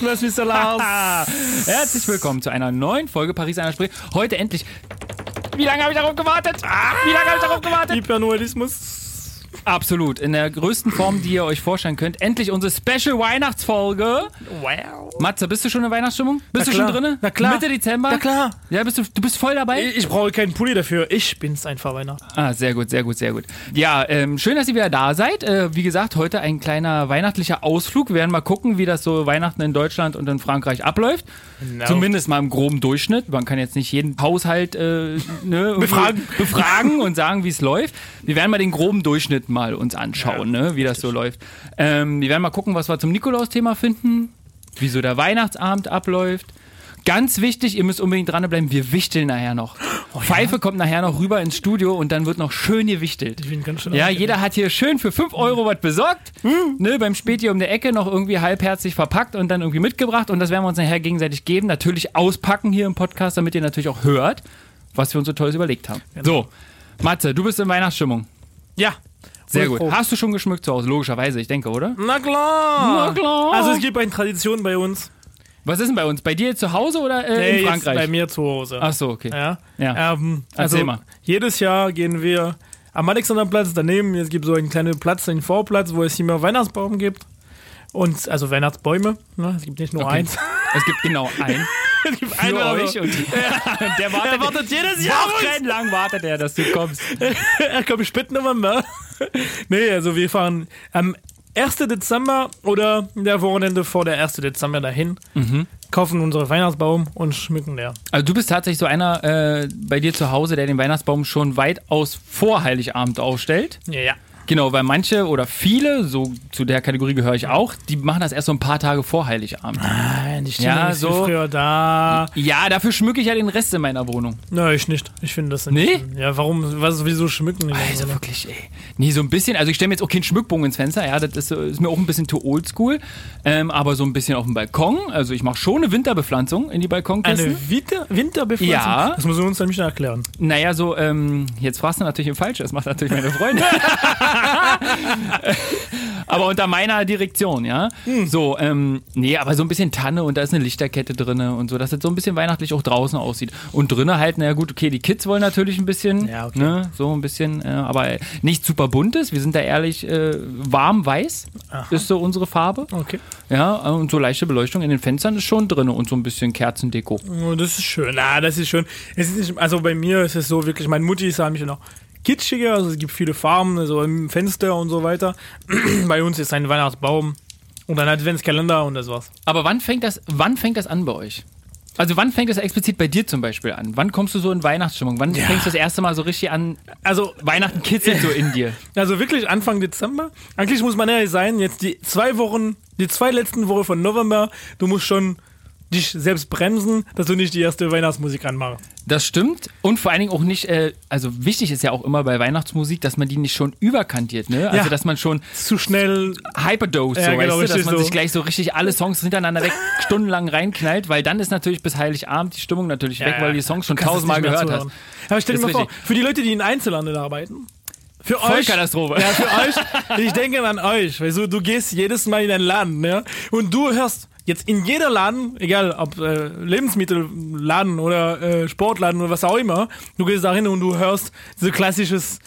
Christmas! Mr. Lars! Herzlich willkommen zu einer neuen Folge Paris einer Sprich. Heute endlich. Wie lange habe ich darauf gewartet? Wie lange habe ich darauf gewartet? Hypernualismus. Absolut. In der größten Form, die ihr euch vorstellen könnt. Endlich unsere Special Weihnachtsfolge. Wow. Matze, bist du schon in Weihnachtsstimmung? Bist Na du schon klar. drin? Na klar. Mitte Dezember? Na klar. Ja, bist du, du bist voll dabei? Ich brauche keinen Pulli dafür. Ich bin's einfach, Weihnachten. Ah, sehr gut, sehr gut, sehr gut. Ja, ähm, schön, dass ihr wieder da seid. Äh, wie gesagt, heute ein kleiner weihnachtlicher Ausflug. Wir werden mal gucken, wie das so Weihnachten in Deutschland und in Frankreich abläuft. Genau. Zumindest mal im groben Durchschnitt. Man kann jetzt nicht jeden Haushalt äh, ne, Befragen. befragen und sagen, wie es läuft. Wir werden mal den groben Durchschnitt mal uns anschauen, ne, wie das so läuft. Ähm, wir werden mal gucken, was wir zum Nikolaus-Thema finden, wie so der Weihnachtsabend abläuft. Ganz wichtig, ihr müsst unbedingt dranbleiben, wir wichteln nachher noch. Oh Pfeife kommt nachher noch rüber ins Studio und dann wird noch schön gewichtelt. Ich bin ganz schön Ja, jeder hat hier schön für 5 Euro was besorgt, ne, beim Späti um der Ecke noch irgendwie halbherzig verpackt und dann irgendwie mitgebracht und das werden wir uns nachher gegenseitig geben. Natürlich auspacken hier im Podcast, damit ihr natürlich auch hört, was wir uns so Tolles überlegt haben. So, Matze, du bist in Weihnachtsstimmung. Ja. Sehr gut. froh. Hast du schon geschmückt zu Hause? Logischerweise, ich denke, oder? Na klar. Na klar. Also es gibt eine Tradition bei uns. Was ist denn bei uns? Bei dir zu Hause oder äh, Nee, in Frankreich? bei mir zu Hause. Ach so, okay. Ja. Ja. Ähm, Erzähl also mal. jedes Jahr gehen wir am Alexanderplatz daneben. Es gibt so einen kleinen Platz, einen Vorplatz, wo es immer Weihnachtsbaum gibt. Und also Weihnachtsbäume. Ne? Es gibt nicht nur Okay. eins. Es gibt genau einen für oder euch und der wartet, Er wartet jedes Jahr wochenlang wartet er, dass du kommst. er kommt spät November. nee, also wir fahren am 1. Dezember oder der Wochenende vor der 1. Dezember dahin, Mhm. kaufen unseren Weihnachtsbaum und schmücken der. Also du bist tatsächlich so einer äh, bei dir zu Hause, der den Weihnachtsbaum schon weitaus vor Heiligabend aufstellt. Ja, ja. Genau, weil manche oder viele, so zu der Kategorie gehöre ich auch, die machen das erst so ein paar Tage vor Heiligabend. Nein, die Stimmung Ja, so- früher da. Ja, dafür schmücke ich ja den Rest in meiner Wohnung. Nein, ich nicht. Ich finde das Nee? nicht. Ja, warum, was, wieso schmücken Also denn? wirklich, ey. Nee, so ein bisschen, also ich stelle mir jetzt auch keinen Schmückbogen ins Fenster, ja, das ist, ist mir auch ein bisschen too oldschool, ähm, aber so ein bisschen auf dem Balkon, also ich mache schon eine Winterbepflanzung in die Balkonkästen. Eine Winter Winterbepflanzung? Ja. Das muss man uns nämlich erklären. Naja, so, ähm, jetzt fragst du natürlich im Falschen, das macht natürlich meine Freundin. aber unter meiner Direktion, ja. So, ähm, nee, aber so ein bisschen Tanne und da ist eine Lichterkette drinne und so, dass das so ein bisschen weihnachtlich auch draußen aussieht. Und drinnen halt, naja gut, okay, die Kids wollen natürlich ein bisschen, Ja, okay. ne, so ein bisschen, äh, aber nicht super buntes, wir sind da ehrlich äh, warm weiß, ist so unsere Farbe. Okay. Ja, und so leichte Beleuchtung in den Fenstern ist schon drinne und so ein bisschen Kerzendeko. Oh, das ist schön. Ah, das ist schön. Es ist nicht, also bei mir ist es so wirklich, meine Mutti ist nämlich noch kitschiger, also es gibt viele Farben, so im Fenster und so weiter. bei uns ist ein Weihnachtsbaum und ein Adventskalender und das war's. Aber wann fängt das, wann fängt das an bei euch? Also wann fängt das explizit bei dir zum Beispiel an? Wann kommst du so in Weihnachtsstimmung? Wann fängst du das erste Mal so richtig an, Also, Weihnachten kitzelt so in dir? also wirklich Anfang Dezember. Eigentlich muss man ehrlich sein, jetzt die zwei Wochen, die zwei letzten Wochen von November, du musst schon dich selbst bremsen, dass du nicht die erste Weihnachtsmusik anmachst. Das stimmt. Und vor allen Dingen auch nicht, äh, also wichtig ist ja auch immer bei Weihnachtsmusik, dass man die nicht schon überkantiert, ne? Also Ja. dass man schon Zu schnell. Hyperdose, Ja, so, genau, weißt du, dass man so. sich gleich so richtig alle Songs hintereinander weg stundenlang reinknallt, weil dann ist natürlich bis Heiligabend die Stimmung natürlich weg, weil du die Songs schon tausendmal gehört hast. zuhören. Aber stell dir mal vor, für die Leute, die in Einzelhandel arbeiten, für euch, Vollkatastrophe. Ja, für euch, ich denke an euch, weil so, du gehst jedes Mal in einen Laden, ja, und du hörst jetzt in jeder Laden, egal ob äh, Lebensmittelladen oder äh, Sportladen oder was auch immer, du gehst da hin und du hörst so klassisches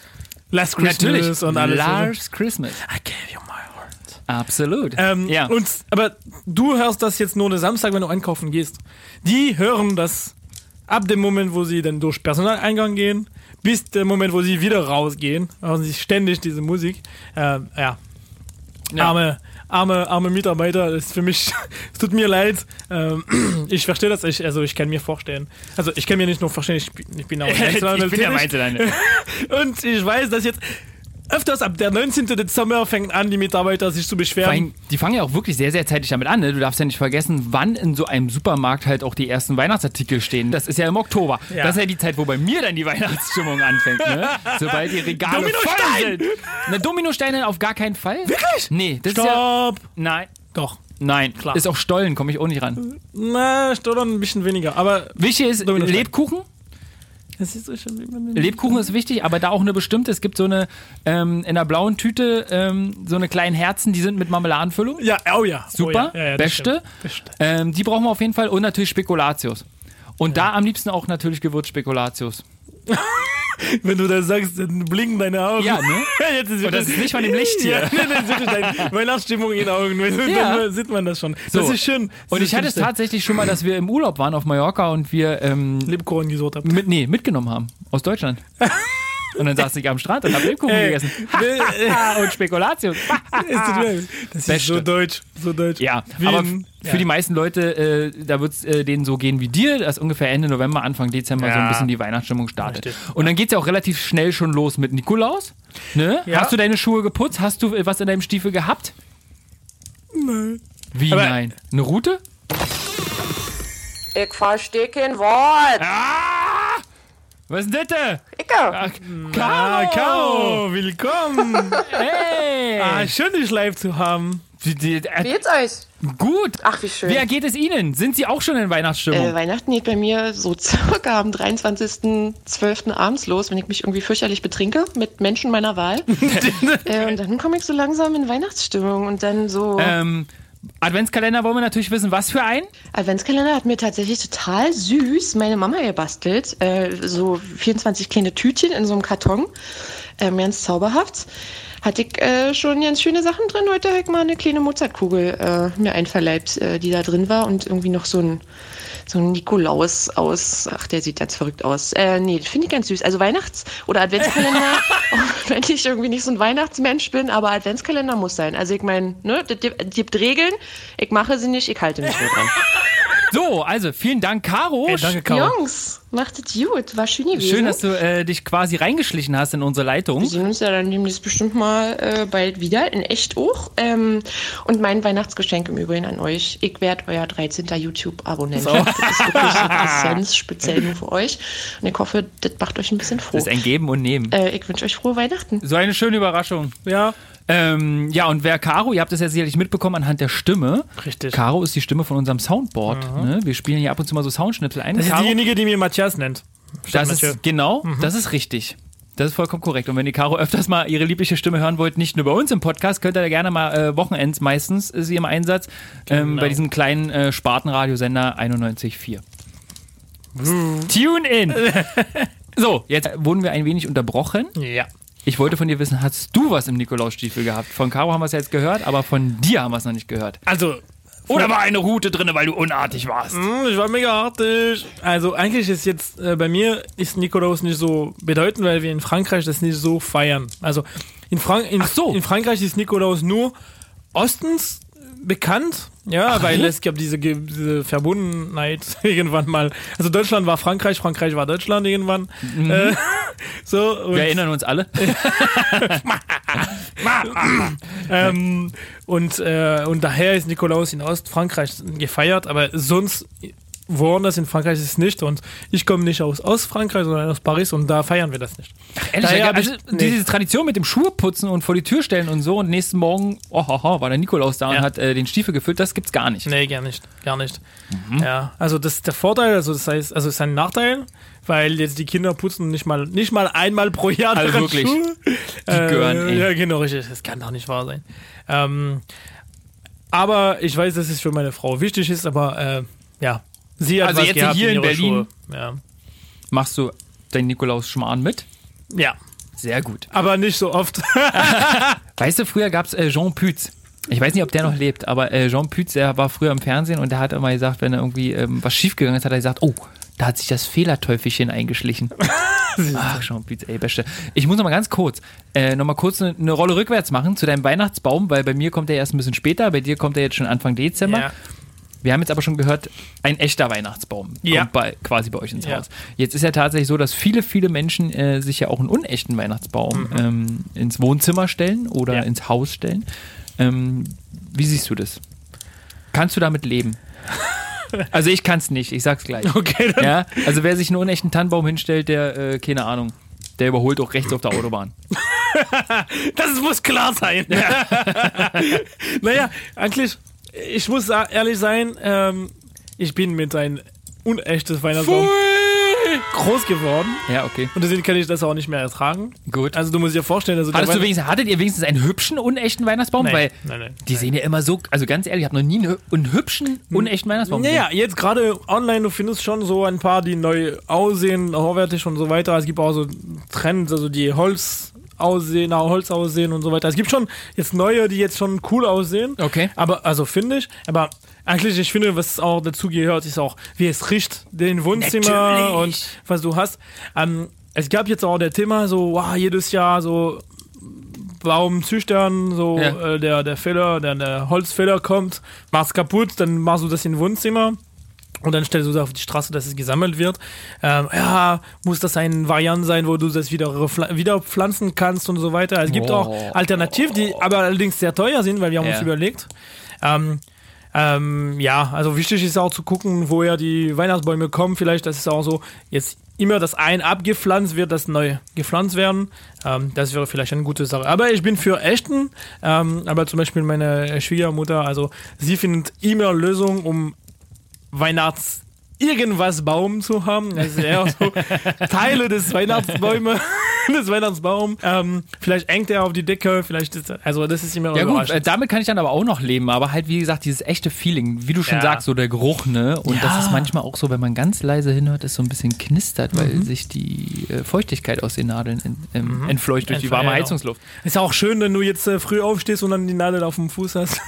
Last Christmas Natürlich. und alles. Lars Christmas. I gave you my heart. Absolut. Ähm, ja. und, aber du hörst das jetzt nur den Samstag, wenn du einkaufen gehst. Die hören das ab dem Moment, wo sie dann durch Personaleingang gehen, bis der Moment, wo sie wieder rausgehen. Hören sie ständig diese Musik. Ähm, ja. Ja. Arme, arme, arme Mitarbeiter, das ist für mich, es tut mir leid. Ähm, ich verstehe das, ich, also ich kann mir vorstellen. Also ich kann mir nicht nur vorstellen, ich, bin- ich bin auch Einzelhandel ich bin ja. Einzelhandel. Und ich weiß, dass jetzt öfters ab der 19. Dezember fängt an, die Mitarbeiter sich zu beschweren. allem, die fangen ja auch wirklich sehr, sehr zeitig damit an. Ne? Du darfst ja nicht vergessen, wann in so einem Supermarkt halt auch die ersten Weihnachtsartikel stehen. Das ist ja im Oktober. Ja. Das ist ja die Zeit, wo bei mir dann die Weihnachtsstimmung anfängt. Ne? Sobald die Regale voll Dominostein! sind. Na, Dominosteine auf gar keinen Fall. Wirklich? Nee, das ist ja... Stopp! Nein, Doch. nein. Klar. Ist auch Stollen, komme ich auch nicht ran. Na, Stottern ein bisschen weniger. Aber Wichtig ist. Lebkuchen. Das ist so schön, wie man Lebkuchen ist wichtig, aber da auch eine bestimmte. Es gibt so eine ähm, in einer blauen Tüte ähm, so eine kleinen Herzen, die sind mit Marmeladenfüllung. Ja, oh ja. Super, Oh ja. Ja, ja, beste. Ähm, die brauchen wir auf jeden Fall und natürlich Spekulatius. Und da am liebsten auch natürlich Gewürzspekulatius. Wenn du das sagst, dann blinken deine Augen. Ja, ne? Jetzt ist Und das ist nicht von dem Licht hier. Ja, nee, das ist deine Weihnachtsstimmung in den Augen. Ja. Dann sieht man das schon. So. Das ist schön. Das Und ist ich hatte es tatsächlich schon mal, dass wir im Urlaub waren auf Mallorca und wir ähm, Lebkuchen gesucht habe. mit, nee, mitgenommen haben aus Deutschland. Und dann saß ich am Strand und hab Lebkuchen Ey. gegessen. und Spekulatius. Das ist so deutsch. So deutsch. Ja, Wie aber für ja. die meisten Leute, äh, da wird es äh, denen so gehen wie dir, dass ungefähr Ende November, Anfang Dezember so ein Ja. bisschen die Weihnachtsstimmung startet. Richtig. Und dann geht es ja auch relativ schnell schon los mit Nikolaus. Ne? Ja. Hast du deine Schuhe geputzt? Hast du äh, was in deinem Stiefel gehabt? Nein. Wie Aber- nein? Eine Route? Ich verstehe kein Wort. Ah! Was ist denn das? Ach, Ah, Caro! Caro, willkommen. Hey! ah, schön, dich live zu haben. Die- die- Wie äh, geht's euch? gut. Ach, wie schön. Wie ergeht es Ihnen? Sind Sie auch schon in Weihnachtsstimmung? Äh, Weihnachten geht bei mir so circa am 23.12. abends los, wenn ich mich irgendwie fürchterlich betrinke mit Menschen meiner Wahl. äh, und dann komme ich so langsam in Weihnachtsstimmung und dann so. ähm, Adventskalender wollen wir natürlich wissen, was für ein? Adventskalender hat mir tatsächlich total süß meine Mama gebastelt. Äh, so 24 kleine Tütchen in so einem Karton. Ähm, ganz zauberhaft. Hatte ich äh, schon ganz schöne Sachen drin. Heute habe ich mal eine kleine Mozartkugel äh, mir einverleibt, äh, die da drin war und irgendwie noch so ein, so ein Nikolaus aus. Ach, der sieht ganz verrückt aus. Äh, nee, finde ich ganz süß. Also Weihnachts- oder Adventskalender, auch wenn ich irgendwie nicht so ein Weihnachtsmensch bin, aber Adventskalender muss sein. Also ich meine, ne, das gibt gibt Regeln. Ich mache sie nicht, ich halte mich nur dran. So, also vielen Dank, Caro. Ey, danke, Caro. Jungs, macht es gut. War schön gewesen. Schön, dass du äh, dich quasi reingeschlichen hast in unsere Leitung. wir sehen uns ja dann demnächst bestimmt mal äh, bald wieder, in echt auch. Ähm, und mein Weihnachtsgeschenk im Übrigen an euch. Ich werde euer 13. YouTube-Abonnent. Das ist wirklich so Essenz, speziell nur für euch. Und ich hoffe, das macht euch ein bisschen froh. Das ist ein Geben und Nehmen. Äh, ich wünsche euch frohe Weihnachten. So eine schöne Überraschung. Ja, Ähm, ja, und wer Caro, ihr habt es ja sicherlich mitbekommen anhand der Stimme. Richtig. Caro ist die Stimme von unserem Soundboard. Ne? Wir spielen hier ab und zu mal so Soundschnipsel ein. das ist Caro, diejenige, die mir Matthias nennt. das Mathieu. ist genau, Mhm. das ist richtig. Das ist vollkommen korrekt. Und wenn ihr Caro öfters mal ihre liebliche Stimme hören wollt, nicht nur bei uns im Podcast, könnt ihr da gerne mal äh, Wochenends meistens ist sie im Einsatz ähm, Genau. bei diesem kleinen äh, Spartenradiosender 91.4. Tune in! so, jetzt wurden wir ein wenig unterbrochen. Ja. Ich wollte von dir wissen, hast du was im Nikolausstiefel gehabt? Von Caro haben wir es ja jetzt gehört, aber von dir haben wir es noch nicht gehört. Also, Oder war eine Route drin, weil du unartig warst? Hm, Ich war mega artig. Also eigentlich ist jetzt äh, bei mir ist Nikolaus nicht so bedeutend, weil wir in Frankreich das nicht so feiern. Also in, Frank in, so. in Frankreich ist Nikolaus nur ostens bekannt, ja, weil ja? es gab diese, diese Verbundenheit irgendwann mal. Also Deutschland war Frankreich, Frankreich war Deutschland irgendwann. Äh, so Wir erinnern uns alle. ähm, und, äh, und daher ist Nikolaus in Ostfrankreich gefeiert, aber sonst woanders in Frankreich ist es nicht. Und ich komme nicht aus Ostfrankreich, sondern aus Paris und da feiern wir das nicht. Ehrlich, Daher ich- also, nee. diese Tradition mit dem Schuhe putzen und vor die Tür stellen und so und nächsten Morgen, oh, ho, ho, war der Nikolaus da und Ja. hat äh, den Stiefel gefüllt, das gibt's gar nicht. Nee, gar nicht. Gar nicht. Ja, also das ist der Vorteil, also das heißt, also es ist ein Nachteil, weil jetzt die Kinder putzen nicht mal, nicht mal einmal pro Jahr Also wirklich. Schuhe. Die gören, ey. Ja, genau, richtig. Das kann doch nicht wahr sein. Ähm, aber ich weiß, dass es für meine Frau wichtig ist, aber äh, ja, sie hat Also was jetzt gehabt hier in ihre Berlin? Ja. Machst du deinen Nikolaus-Schmarrn mit? ja, Sehr gut. aber nicht so oft. Weißt du, früher gab's äh, Jean Pütz. Ich weiß nicht, ob der noch lebt, aber äh, Jean Pütz, der war früher im Fernsehen und der hat immer gesagt, wenn er irgendwie ähm, was schiefgegangen ist, hat er gesagt, oh, da hat sich das Fehlerteufelchen eingeschlichen. Ach, Jean Pütz, ey, beste. Ich muss noch mal ganz kurz, äh, noch mal kurz eine, eine Rolle rückwärts machen zu deinem Weihnachtsbaum, weil bei mir kommt er erst ein bisschen später, bei dir kommt er jetzt schon Anfang Dezember. Ja. Wir haben jetzt aber schon gehört, ein echter Weihnachtsbaum Ja. kommt bei, quasi bei euch ins Ja. Haus. Jetzt ist ja tatsächlich so, dass viele, viele Menschen äh, sich ja auch einen unechten Weihnachtsbaum ähm, ins Wohnzimmer stellen oder Mhm. Ja. ins Haus stellen. Ähm, wie siehst du das? Kannst du damit leben? Also ich kann es nicht, ich sag's gleich. Okay, dann Ja, also wer sich einen unechten Tannenbaum hinstellt, der, äh, keine Ahnung, der überholt auch rechts auf der Autobahn. Das muss klar sein. naja, eigentlich, ich muss ehrlich sein, ähm, ich bin mit ein unechtes Weihnachtsbaum. groß geworden. Ja, okay. Und deswegen kann ich das auch nicht mehr ertragen. Gut. Also du musst dir vorstellen, also Hattest du wenigstens, hattet ihr wenigstens einen hübschen, unechten Weihnachtsbaum? Nein, Weil nein, nein, die nein. sehen ja immer so, also ganz ehrlich, ich habe noch nie einen, einen hübschen, unechten Weihnachtsbaum gesehen. Naja, jetzt gerade online, du findest schon so ein paar, die neu aussehen, hochwertig und so weiter. Es gibt auch so Trends, also die Holz aussehen, nach Holz aussehen und so weiter. Es gibt schon jetzt neue, die jetzt schon cool aussehen. Okay. Aber, also finde ich, aber eigentlich, ich finde, was auch dazu gehört, ist auch, wie es riecht, den Wohnzimmer Natürlich. und was du hast. Ähm, es gab jetzt auch der Thema so, wow, jedes Jahr so Baum züchtern, so Ja. äh, der, der Fäller, der, der Holzfäller kommt, machst kaputt, dann machst du das in Wohnzimmer. Und dann stellst du das auf die Straße, dass es gesammelt wird. Ähm, ja, muss das ein Variant sein, wo du das wieder, wieder pflanzen kannst und so weiter. Es gibt Oh. auch Alternativen, die aber allerdings sehr teuer sind, weil wir haben Ja. uns überlegt. Ähm, ähm, ja, also wichtig ist auch zu gucken, woher die Weihnachtsbäume kommen. Vielleicht, dass es auch so jetzt immer das ein abgepflanzt wird, das neu gepflanzt werden. Ähm, das wäre vielleicht eine gute Sache. Aber ich bin für echten. Ähm, aber zum Beispiel meine Schwiegermutter, also sie findet immer Lösungen, um Weihnachts irgendwas Baum zu haben. Das ist eher so Teile des Weihnachtsbäume, des Weihnachtsbaums. Ähm, vielleicht hängt er auf die Decke, vielleicht ist also das ist immer Ja gut, äh, damit kann ich dann aber auch noch leben, aber halt wie gesagt, dieses echte Feeling, wie du schon Ja. sagst, so der Geruch, ne? Und das Ja. ist manchmal auch so, wenn man ganz leise hinhört, es so ein bisschen knistert, weil Mhm. sich die äh, Feuchtigkeit aus den Nadeln in, ähm, entfleucht durch die warme Entfleucht, Heizungsluft. Ist auch schön, wenn du jetzt äh, früh aufstehst und dann die Nadel auf dem Fuß hast.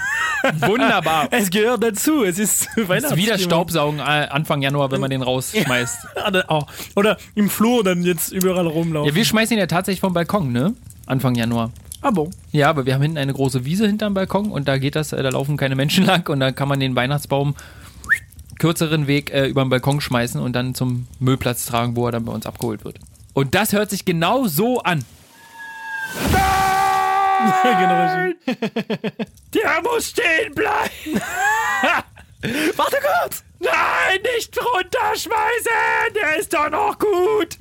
Wunderbar. Es gehört dazu. Es ist Das ist Weihnachten. wieder Staubsaugen äh, Anfang Januar, wenn man den rausschmeißt. Oder, oh. Oder im Flur dann jetzt überall rumlaufen. Ja, wir schmeißen ihn ja tatsächlich vom Balkon, ne? Anfang Januar. Aber Ja, aber wir haben hinten eine große Wiese hinterm Balkon und da geht das, äh, da laufen keine Menschen lang und da kann man den Weihnachtsbaum kürzeren Weg äh, über den Balkon schmeißen und dann zum Müllplatz tragen, wo er dann bei uns abgeholt wird. Und das hört sich genau so an. genau richtig. Der muss stehen bleiben! Warte kurz! Nein, nicht runterschmeißen! Der ist doch noch gut!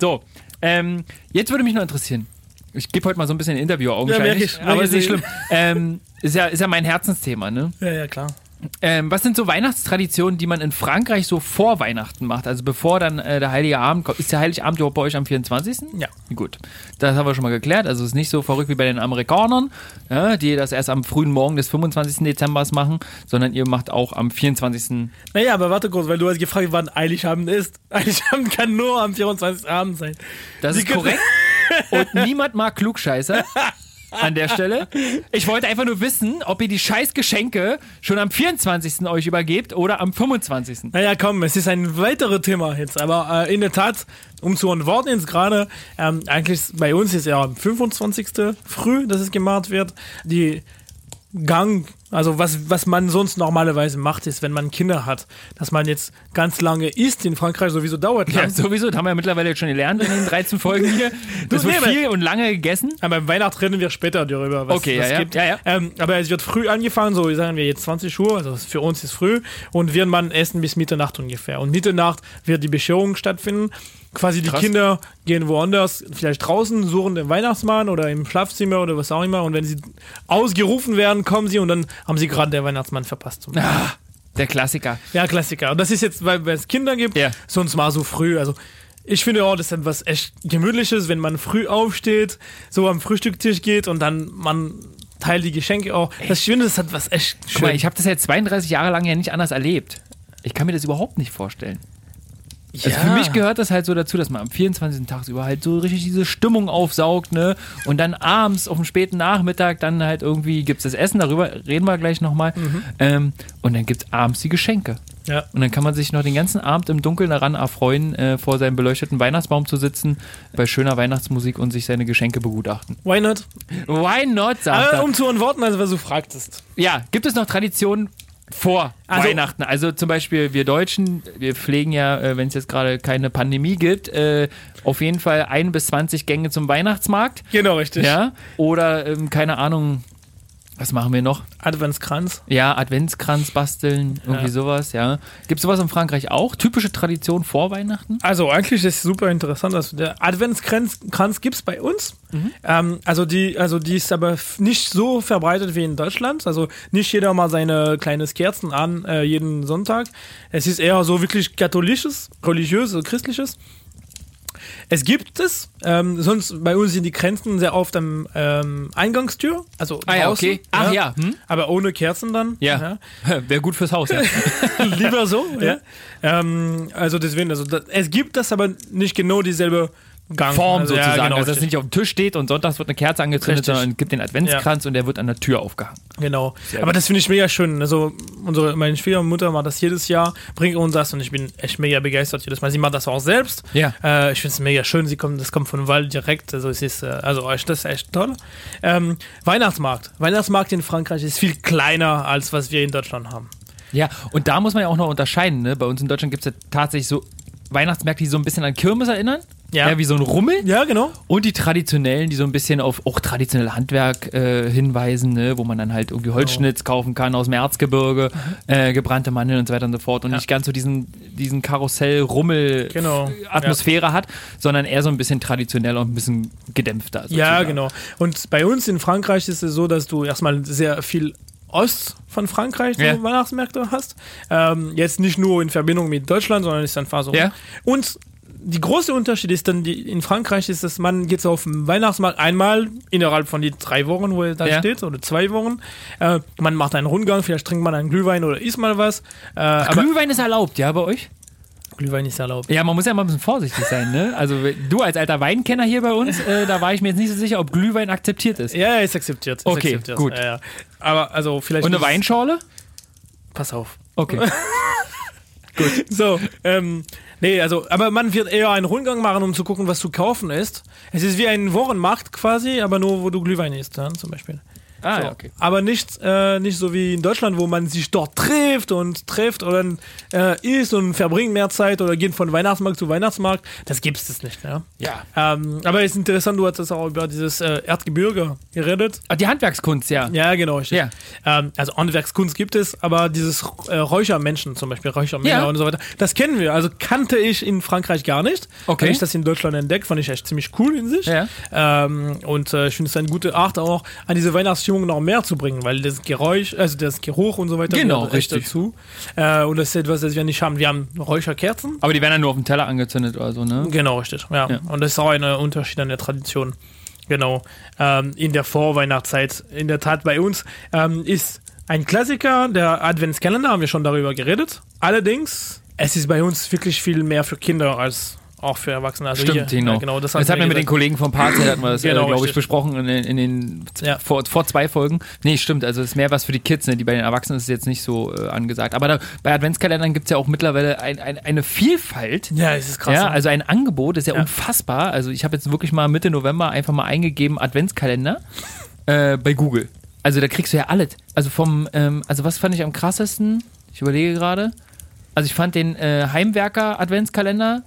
So, ähm, jetzt würde mich noch interessieren. Ich gebe heute mal so ein bisschen Interview augenscheinlich, merk ich, merk aber ist nicht schlimm. Ähm, ist, ja, ist ja mein Herzensthema, ne? Ja, ja, klar. Ähm, was sind so Weihnachtstraditionen, die man in Frankreich so vor Weihnachten macht? Also bevor dann äh, der Heilige Abend kommt. Ist der Heilige Abend überhaupt bei euch am 24.? Ja. Gut, das haben wir schon mal geklärt. Also es ist nicht so verrückt wie bei den Amerikanern, ja, die das erst am frühen Morgen des 25. Dezember machen, sondern ihr macht auch am 24. Naja, aber warte kurz, weil du hast gefragt, wann Heiligabend ist. Heiligabend kann nur am 24. Abend sein. Das Sie ist korrekt. Und niemand mag Klugscheißer. An der Stelle. Ich wollte einfach nur wissen, ob ihr die Scheißgeschenke schon am 24. euch übergebt oder am 25. Naja, komm, es ist ein weiteres Thema jetzt. Aber äh, in der Tat, um zu antworten jetzt gerade, ähm, eigentlich bei uns ist ja am 25. früh, dass es gemacht wird. Die Gang, also was, was man sonst normalerweise macht, ist, wenn man Kinder hat, dass man jetzt ganz lange isst in Frankreich, sowieso dauert Ja, lang. sowieso, das haben wir ja mittlerweile jetzt schon gelernt in den 13 Folgen hier. Das Du, wird nee, viel und lange gegessen. Aber beim Weihnachten reden wir später darüber, was Okay, was ja, ja. gibt. Ja, ja. Ähm, aber es wird früh angefangen, so sagen wir jetzt 20 Uhr, also für uns ist früh, und wird man essen bis Mitternacht ungefähr. Und Mitternacht wird die Bescherung stattfinden. Quasi die Krass. Kinder gehen woanders, vielleicht draußen, suchen den Weihnachtsmann oder im Schlafzimmer oder was auch immer. Und wenn sie ausgerufen werden, kommen sie und dann haben sie gerade der Weihnachtsmann verpasst. Zum Ah, der Klassiker. ja, Klassiker. Und das ist jetzt, weil es Kinder gibt, Ja. sonst mal so früh. Also ich finde auch, das ist etwas echt Gemütliches, wenn man früh aufsteht, so am Frühstückstisch geht und dann man teilt die Geschenke auch. Das ich finde, das hat was echt Guck schön. mal, ich habe das jetzt 32 Jahre lang ja nicht anders erlebt. Ich kann mir das überhaupt nicht vorstellen. Also Ja. für mich gehört das halt so dazu, dass man am 24. tagsüber halt so richtig diese Stimmung aufsaugt, ne? Und dann abends auf dem späten Nachmittag dann halt irgendwie gibt's das Essen, darüber reden wir gleich nochmal. Ähm, und dann gibt's abends die Geschenke. ja. Und dann kann man sich noch den ganzen Abend im Dunkeln daran erfreuen, äh, vor seinem beleuchteten Weihnachtsbaum zu sitzen, bei schöner Weihnachtsmusik und sich seine Geschenke begutachten. Why not? Why not, sagt er. um zu antworten, also was du fragtest. Ja, gibt es noch Traditionen vor Also- Weihnachten? Also zum Beispiel wir Deutschen, wir pflegen ja, äh, wenn es jetzt gerade keine Pandemie gibt, äh, auf jeden Fall ein bis 20 Gänge zum Weihnachtsmarkt. Genau, richtig. Ja. Oder, ähm, keine Ahnung, Was machen wir noch? Adventskranz. Ja, Adventskranz basteln, irgendwie Ja. sowas, ja. Gibt es sowas in Frankreich auch? Typische Tradition vor Weihnachten? Also eigentlich ist es super interessant. Also der Adventskranz Kranz gibt es bei uns. Ähm, also, die, also die ist aber nicht so verbreitet wie in Deutschland. Also nicht jeder mal seine kleines Kerzen an äh, jeden Sonntag. Es ist eher so wirklich katholisches, religiöses, christliches. Es gibt es, ähm, sonst bei uns sind die Grenzen sehr oft am ähm, Eingangstür, also Ah ja, draußen, okay. Ach ja, hm? aber ohne Kerzen dann. Ja. Wäre gut fürs Haus, ja. Lieber so, ja. Ähm, also deswegen, also das, es gibt das aber nicht genau dieselbe Gang. Form also, ja, sozusagen. genau, also, dass es richtig. nicht auf dem Tisch steht und sonntags wird eine Kerze angezündet, Richtig. sondern gibt den Adventskranz und der wird an der Tür aufgehangen. Genau. Sehr Aber das finde ich mega schön. Also unsere, meine Schwiegermutter macht das jedes Jahr, bringt uns das und ich bin echt mega begeistert jedes Mal. Sie macht das auch selbst. Ja. Äh, ich finde es mega schön. Sie kommt, das kommt von Wald direkt. Also es ist, äh, also echt, das ist echt toll. Ähm, Weihnachtsmarkt. Weihnachtsmarkt in Frankreich ist viel kleiner als was wir in Deutschland haben. Ja, und da muss man ja auch noch unterscheiden. Ne? Bei uns in Deutschland gibt es ja tatsächlich so Weihnachtsmärkte, die so ein bisschen an Kirmes erinnern. Ja. wie so ein Rummel. Ja, genau. Und die traditionellen, die so ein bisschen auf auch traditionelle Handwerk äh, hinweisen, ne? wo man dann halt irgendwie Holzschnitz kaufen kann aus dem Erzgebirge, äh, gebrannte Mandeln und so weiter und so fort. Und nicht ganz so diesen, diesen Karussell-Rummel-Atmosphäre Genau. hat, sondern eher so ein bisschen traditioneller und ein bisschen gedämpfter. Ja, sozusagen. genau. Und bei uns in Frankreich ist es so, dass du erstmal sehr viel Ost von Frankreich so Ja. Weihnachtsmärkte hast. Ähm, jetzt nicht nur in Verbindung mit Deutschland, sondern ist einfach so. Ja. Und die große Unterschied ist dann, die, in Frankreich ist, dass man geht so auf den Weihnachtsmarkt einmal innerhalb von die drei Wochen, wo er da Ja. steht, oder zwei Wochen. Äh, man macht einen Rundgang, vielleicht trinkt man einen Glühwein oder isst mal was. Äh, aber Glühwein ist erlaubt, ja, bei euch? Glühwein ist erlaubt. Ja, man muss ja mal ein bisschen vorsichtig sein, ne? Also du als alter Weinkenner hier bei uns, äh, da war ich mir jetzt nicht so sicher, ob Glühwein akzeptiert ist. Ja, ist akzeptiert. Ist Okay, akzeptiert. gut. Ja, ja. Aber also vielleicht. Und eine Weinschorle? Pass auf. Okay. So, ähm, nee, also, aber man wird eher einen Rundgang machen, um zu gucken, was zu kaufen ist. Es ist wie ein Wochenmarkt quasi, aber nur, wo du Glühwein isst, ja, zum Beispiel. Ah, so. ja, okay. Aber nicht, äh, nicht so wie in Deutschland, wo man sich dort trifft und trifft oder äh, isst und verbringt mehr Zeit oder geht von Weihnachtsmarkt zu Weihnachtsmarkt. Das gibt es nicht, ja. Ja. Ähm, aber es ist interessant, du hattest auch über dieses äh, Erzgebirge geredet. Ah, Die Handwerkskunst, ja. Ja, genau. Richtig. Ja. Ähm, also Handwerkskunst gibt es, aber dieses äh, Räuchermenschen zum Beispiel, Räuchermänner Ja. und so weiter, das kennen wir. Also kannte ich in Frankreich gar nicht. Okay. Habe ich das in Deutschland entdeckt, fand ich echt ziemlich cool in sich. Ja. Ähm, und äh, ich finde es eine gute Art auch, an diese Weihnachtsstimmung noch mehr zu bringen, weil das Geräusch, also das Geruch und so weiter Genau, richtig. dazu. Äh, und das ist etwas, das wir nicht haben. Wir haben Räucherkerzen. Aber die werden dann nur auf dem Teller angezündet oder so, ne? Genau, richtig. Ja. Ja. Und das ist auch ein Unterschied an der Tradition. Genau. Ähm, in der Vorweihnachtszeit, in der Tat bei uns, ähm, ist ein Klassiker, der Adventskalender, haben wir schon darüber geredet. Allerdings, es ist bei uns wirklich viel mehr für Kinder als auch für Erwachsene. Also Stimmt, hier, genau. Ja, genau das, das hatten wir mit den Kollegen vom Parkzeit, hatten wir das, Genau, äh, glaube ich, besprochen in, den- in den Ja. vor, vor zwei Folgen. Nee, stimmt, also es ist mehr was für die Kids, ne? die bei den Erwachsenen ist jetzt nicht so äh, angesagt. Aber da, bei Adventskalendern gibt es ja auch mittlerweile ein, ein, eine Vielfalt. Ja, es ist krass. Ja, ne? also ein Angebot ist ja, Ja. unfassbar. Also ich habe jetzt wirklich mal Mitte November einfach mal eingegeben Adventskalender äh, bei Google. Also da kriegst du ja alles. Also vom, ähm, also was fand ich am krassesten? Ich überlege gerade. Also ich fand den äh, Heimwerker Adventskalender,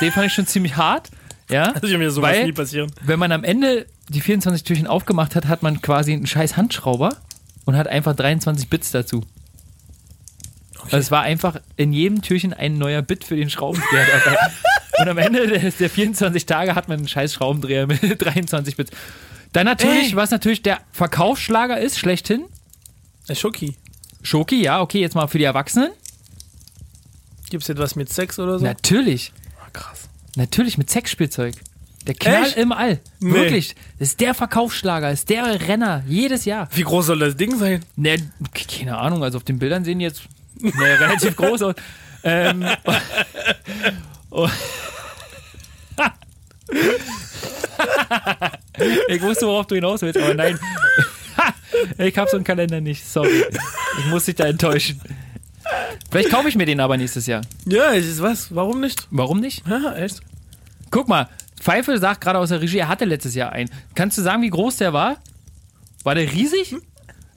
den fand ich schon ziemlich hart. Ja, das ist mir sowas weil- nie passieren. wenn man am Ende die 24 Türchen aufgemacht hat, hat man quasi einen scheiß Handschrauber und hat einfach 23 Bits dazu. Also es war einfach in jedem Türchen ein neuer Bit für den Schraubendreher dabei. Und am Ende der 24 Tage hat man einen scheiß Schraubendreher mit 23 Bits. Dann natürlich, Ey. was natürlich der Verkaufsschlager ist, schlechthin. Äh, Schoki. Schoki, ja, okay, jetzt mal für die Erwachsenen. Gibt es etwas mit Sex oder so? Natürlich, krass. natürlich mit Sexspielzeug. Der Knall Echt? im All. Nee. Wirklich. Das ist der Verkaufsschlager, ist der Renner. Jedes Jahr. Wie groß soll das Ding sein? Ne, keine Ahnung, also auf den Bildern sehen die jetzt ne, relativ groß aus. Ähm, oh. ich wusste, worauf du hinaus willst, aber nein. ich habe so einen Kalender nicht, sorry. Ich muss dich da enttäuschen. Vielleicht kaufe ich mir den aber nächstes Jahr. Ja, ist was. Warum nicht? Warum nicht? Ja, echt. Guck mal, Pfeife sagt gerade aus der Regie, er hatte letztes Jahr einen. Kannst du sagen, wie groß der war? War der riesig?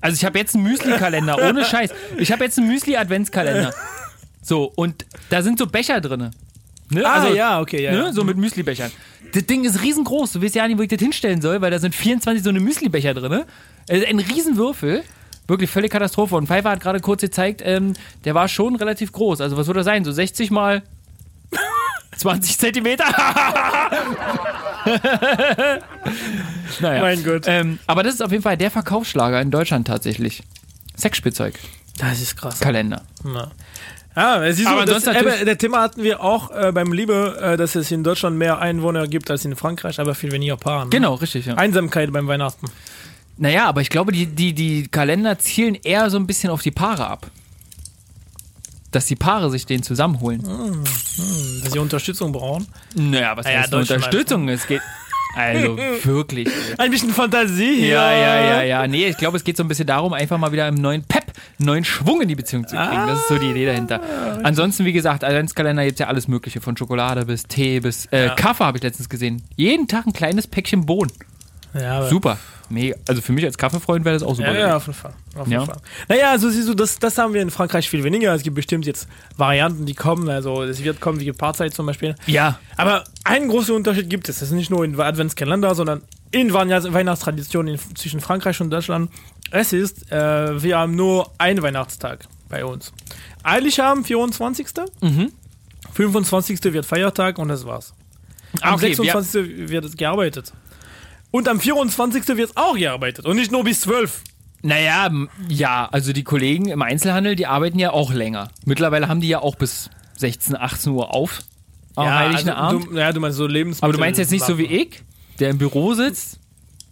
Also ich habe jetzt einen Müsli-Kalender, ohne Scheiß. Ich habe jetzt einen Müsli-Adventskalender. So, und da sind so Becher drin. Ne? Ah, also, ja, okay, ja. Ne? ja. So mit Müsli-Bechern. Das Ding ist riesengroß. Du weißt ja nicht, wo ich das hinstellen soll, weil da sind 24 so eine Müslibecher drin. Also ein Riesenwürfel. Wirklich völlig Katastrophe. Und Pfeiffer hat gerade kurz gezeigt, ähm, der war schon relativ groß. Also was würde er sein? So 60 mal 20 Zentimeter? naja. Mein Gott. Ähm, aber das ist auf jeden Fall der Verkaufsschlager in Deutschland tatsächlich. Sexspielzeug, Das ist krass. Kalender. Ja. Ja, es ist Aber so, das, aber der Thema hatten wir auch äh, beim Liebe, äh, dass es in Deutschland mehr Einwohner gibt als in Frankreich, aber viel weniger Paare. Ne? Genau, richtig, ja. Einsamkeit beim Weihnachten. Naja, aber ich glaube, die, die, die Kalender zielen eher so ein bisschen auf die Paare ab. Dass die Paare sich den zusammenholen. Dass sie Unterstützung brauchen. Naja, was Naja, heißt Deutschland Unterstützung? Es geht. Also wirklich. Ein bisschen Fantasie hier. Ja, ja, ja, ja. Nee, ich glaube, es geht so ein bisschen darum, einfach mal wieder einen neuen Pep, einen neuen Schwung in die Beziehung zu kriegen. Das ist so die Idee dahinter. Ansonsten, wie gesagt, Adventskalender gibt ja alles Mögliche. Von Schokolade bis Tee bis äh, Kaffee habe ich letztens gesehen. Jeden Tag ein kleines Päckchen Bohnen. Ja, aber Super. Mega. Also für mich als Kaffeefreund wäre das auch super. Ja, ja, auf jeden Fall. Auf jeden Ja. Fall. Naja, also siehst du, das, das haben wir in Frankreich viel weniger. Es gibt bestimmt jetzt Varianten, die kommen. Also es wird kommen wie Paarzeit zum Beispiel. ja. Aber einen großen Unterschied gibt es. Das ist nicht nur in Adventskalender, sondern in Weihnachts- Weihnachtstraditionen in, zwischen Frankreich und Deutschland. Es ist, äh, wir haben nur einen Weihnachtstag bei uns. Heiligabend, 24. Mhm. 25. wird Feiertag und das war's. Am Okay, 26. wird es gearbeitet. Und am 24. wird es auch gearbeitet. Und nicht nur bis 12. Naja, ja, also die Kollegen im Einzelhandel, die arbeiten ja auch länger. Mittlerweile haben die ja auch bis 16, 18 Uhr auf. Am Heiligen also, Abend. Du, ja, du meinst so Lebensmittel. Aber du meinst jetzt nicht so wie ich, der im Büro sitzt,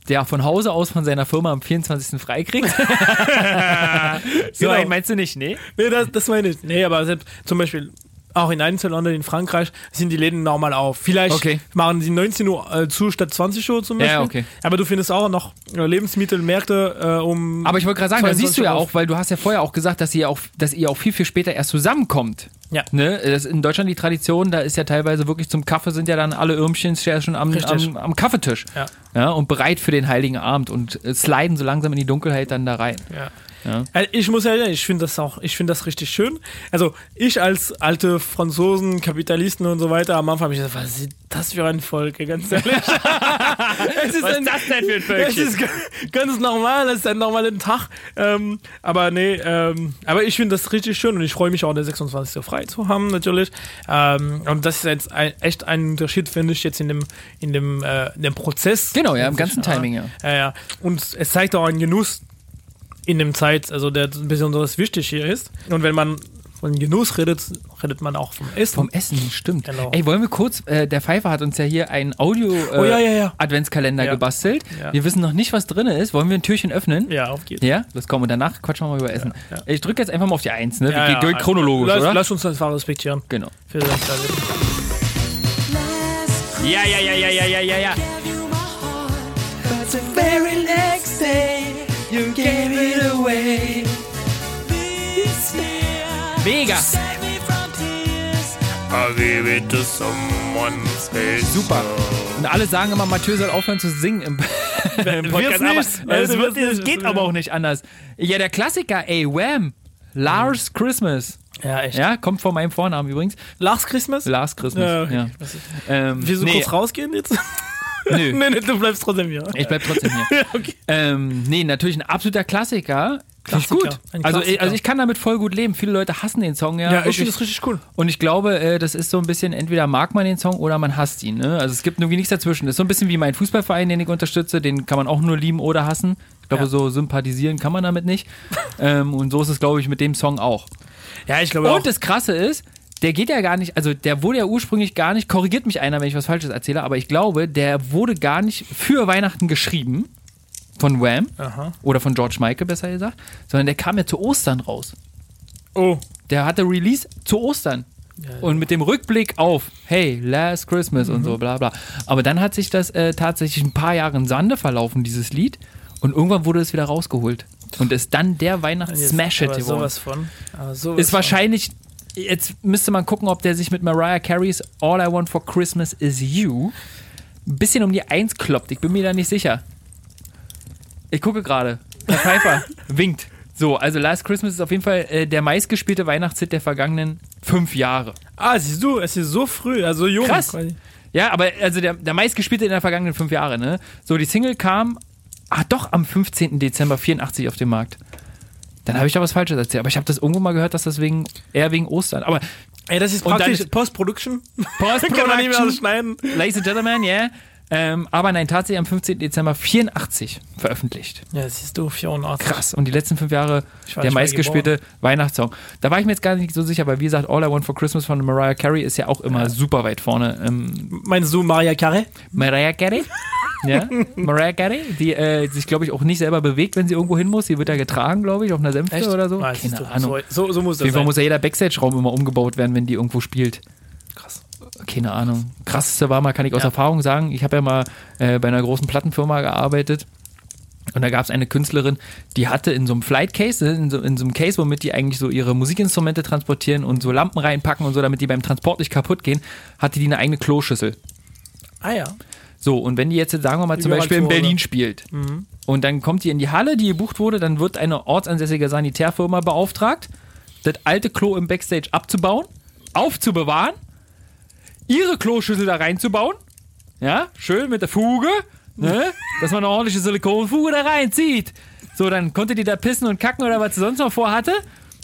der von Hause aus von seiner Firma am 24. freikriegt? so Genau. meinst du nicht, nee? Nee, das, das meine ich. Nee, aber selbst zum Beispiel auch in Einzelhandel in Frankreich sind die Läden normal auf. Vielleicht Okay. machen sie 19 Uhr äh, zu statt 20 Uhr zum Beispiel. Ja, okay. Aber du findest auch noch äh, Lebensmittelmärkte äh, um. Aber ich wollte gerade sagen, da 22 siehst du ja auch, weil du hast ja vorher auch gesagt, dass ihr auch, dass ihr auch viel, viel später erst zusammenkommt. Ja. Ne? Das ist in Deutschland die Tradition, da ist ja teilweise wirklich zum Kaffee sind ja dann alle Irmchen schon am, am, am Kaffeetisch. Ja. Ja, und bereit für den heiligen Abend und äh, sliden so langsam in die Dunkelheit dann da rein. Ja. Ja. Also Ich muss ja, ich finde das auch, ich finde das richtig schön. Also ich als alte Franzosen, Kapitalisten und so weiter, am Anfang habe ich gesagt, was ist das für ein Volk, ganz ehrlich. es ist Was ein, ist das denn für ein Es Völkchen? ist ga- ganz normal, es ist ein normaler Tag. Ähm, aber nee, ähm, aber ich finde das richtig schön und ich freue mich auch, der 26. frei zu haben, natürlich. Ähm, und das ist jetzt ein, echt ein Unterschied, finde ich, jetzt in dem, in dem, äh, in dem Prozess. Genau, ja, im ganzen Timing, ja. Ja, ja. Und es zeigt auch einen Genuss in dem Zeit, also der besonders wichtig hier ist. Und wenn man von Genuss redet, redet man auch vom Essen. Vom Essen, stimmt. Genau. Ey, wollen wir kurz, äh, der Pfeiffer hat uns ja hier einen Audio äh, Oh, ja, ja, ja. Adventskalender Ja. gebastelt. Ja. Wir wissen noch nicht, was drin ist. Wollen wir ein Türchen öffnen? ja, auf geht's. Ja, los komm, und danach quatschen wir mal über Essen. ja. Ich drücke jetzt einfach mal auf die Eins, ne? Ja, wir ja, gehen chronologisch, lass, oder? Lass uns das einfach respektieren. Genau. Für das David. Ja, ja, ja, ja, ja, ja, ja, ja. Mega. Super. Und alle sagen immer, Mathieu soll aufhören zu singen im, im Wird's aber, nicht. aber es Also wird, es geht aber auch nicht anders. Ja, der Klassiker, ey, Wham! Lars Christmas. Ja, echt. Ja, kommt vor meinem Vornamen übrigens. Last Christmas? Lars Christmas. Ja, Ja, okay. Ist- Ähm, Willst du nee, kurz rausgehen jetzt? Nö. nee, nee, du bleibst trotzdem hier. Ich bleib trotzdem hier. Ja, okay. Ähm, nee, natürlich ein absoluter Klassiker. Klassiker, gut. Also, Klassiker. also ich kann damit voll gut leben. Viele Leute hassen den Song ja. Ja, ich finde das richtig cool. Und ich glaube, äh, das ist so ein bisschen, entweder mag man den Song oder man hasst ihn. Ne? Also es gibt irgendwie nichts dazwischen. Das ist so ein bisschen wie mein Fußballverein, den ich unterstütze. Den kann man auch nur lieben oder hassen. Ich glaube, Ja. so sympathisieren kann man damit nicht. ähm, und so ist es, glaube ich, mit dem Song auch. Ja, ich glaube auch. Und das Krasse ist, der geht ja gar nicht, also der wurde ja ursprünglich gar nicht, korrigiert mich einer, wenn ich was Falsches erzähle, aber ich glaube, der wurde gar nicht für Weihnachten geschrieben von Wham Aha. oder von George Michael besser gesagt, sondern der kam ja zu Ostern raus. Oh. Der hatte Release zu Ostern. Und mit dem Rückblick auf, hey, Last Christmas und Mhm. so, bla bla. Aber dann hat sich das äh, tatsächlich ein paar Jahre im Sande verlaufen, dieses Lied. Und irgendwann wurde es wieder rausgeholt. Und ist dann der Weihnachts-Smash-Hit geworden. sowas von. Sowas Ist wahrscheinlich, jetzt müsste man gucken, ob der sich mit Mariah Careys All I Want for Christmas is You ein bisschen um die Eins kloppt. Ich bin mir da nicht sicher. Ich gucke gerade. Herr Pfeiffer winkt. So, also Last Christmas ist auf jeden Fall äh, der meistgespielte Weihnachtshit der vergangenen fünf Jahre. Ah, siehst du, es ist so früh, also jung. Krass. quasi. Ja, aber also der, der meistgespielte in der vergangenen fünf Jahre, ne? So, die Single kam, ah doch, am 15. Dezember 84 auf den Markt. Dann habe ich da was Falsches erzählt. Aber ich habe das irgendwo mal gehört, dass das wegen, eher wegen Ostern. Aber Ey, das ist praktisch Post-Production. Post-Production. Kann man nicht mehr alles schneiden. Ladies and Gentlemen, yeah. Ähm, aber nein, tatsächlich am 15. Dezember 84 veröffentlicht. Ja, siehst du, 84. Krass. Und die letzten fünf Jahre der meistgespielte Weihnachtssong. Da war ich mir jetzt gar nicht so sicher, weil wie gesagt, All I Want for Christmas von Mariah Carey ist ja auch immer super weit vorne. Ähm, Meinst du Maria Carey? Mariah Carey? ja, Mariah Carey, die äh, sich, glaube ich, auch nicht selber bewegt, wenn sie irgendwo hin muss. Sie wird da getragen, glaube ich, auf einer Sänfte oder so. Siehst Keine Ahnung. So, so, muss Auf das jeden Fall sein. muss ja jeder Backstage-Raum immer umgebaut werden, wenn die irgendwo spielt. Keine Ahnung. Krasseste war mal, kann ich aus Ja. Erfahrung sagen, ich habe ja mal äh, bei einer großen Plattenfirma gearbeitet. Und da gab es eine Künstlerin, die hatte in so einem Flight Case, in so, in so einem Case, womit die eigentlich so ihre Musikinstrumente transportieren und so Lampen reinpacken und so, damit die beim Transport nicht kaputt gehen, hatte die eine eigene Kloschüssel. Ah ja. So, und wenn die jetzt, sagen wir mal, zum Beispiel in. Berlin spielt und dann kommt die in die Halle, die gebucht wurde, dann wird eine ortsansässige Sanitärfirma beauftragt, das alte Klo im Backstage abzubauen, aufzubewahren, ihre Kloschüssel da reinzubauen, ja, schön mit der Fuge, ne, dass man eine ordentliche Silikonfuge da reinzieht. So, dann konnte die da pissen und kacken oder was sie sonst noch vorhatte.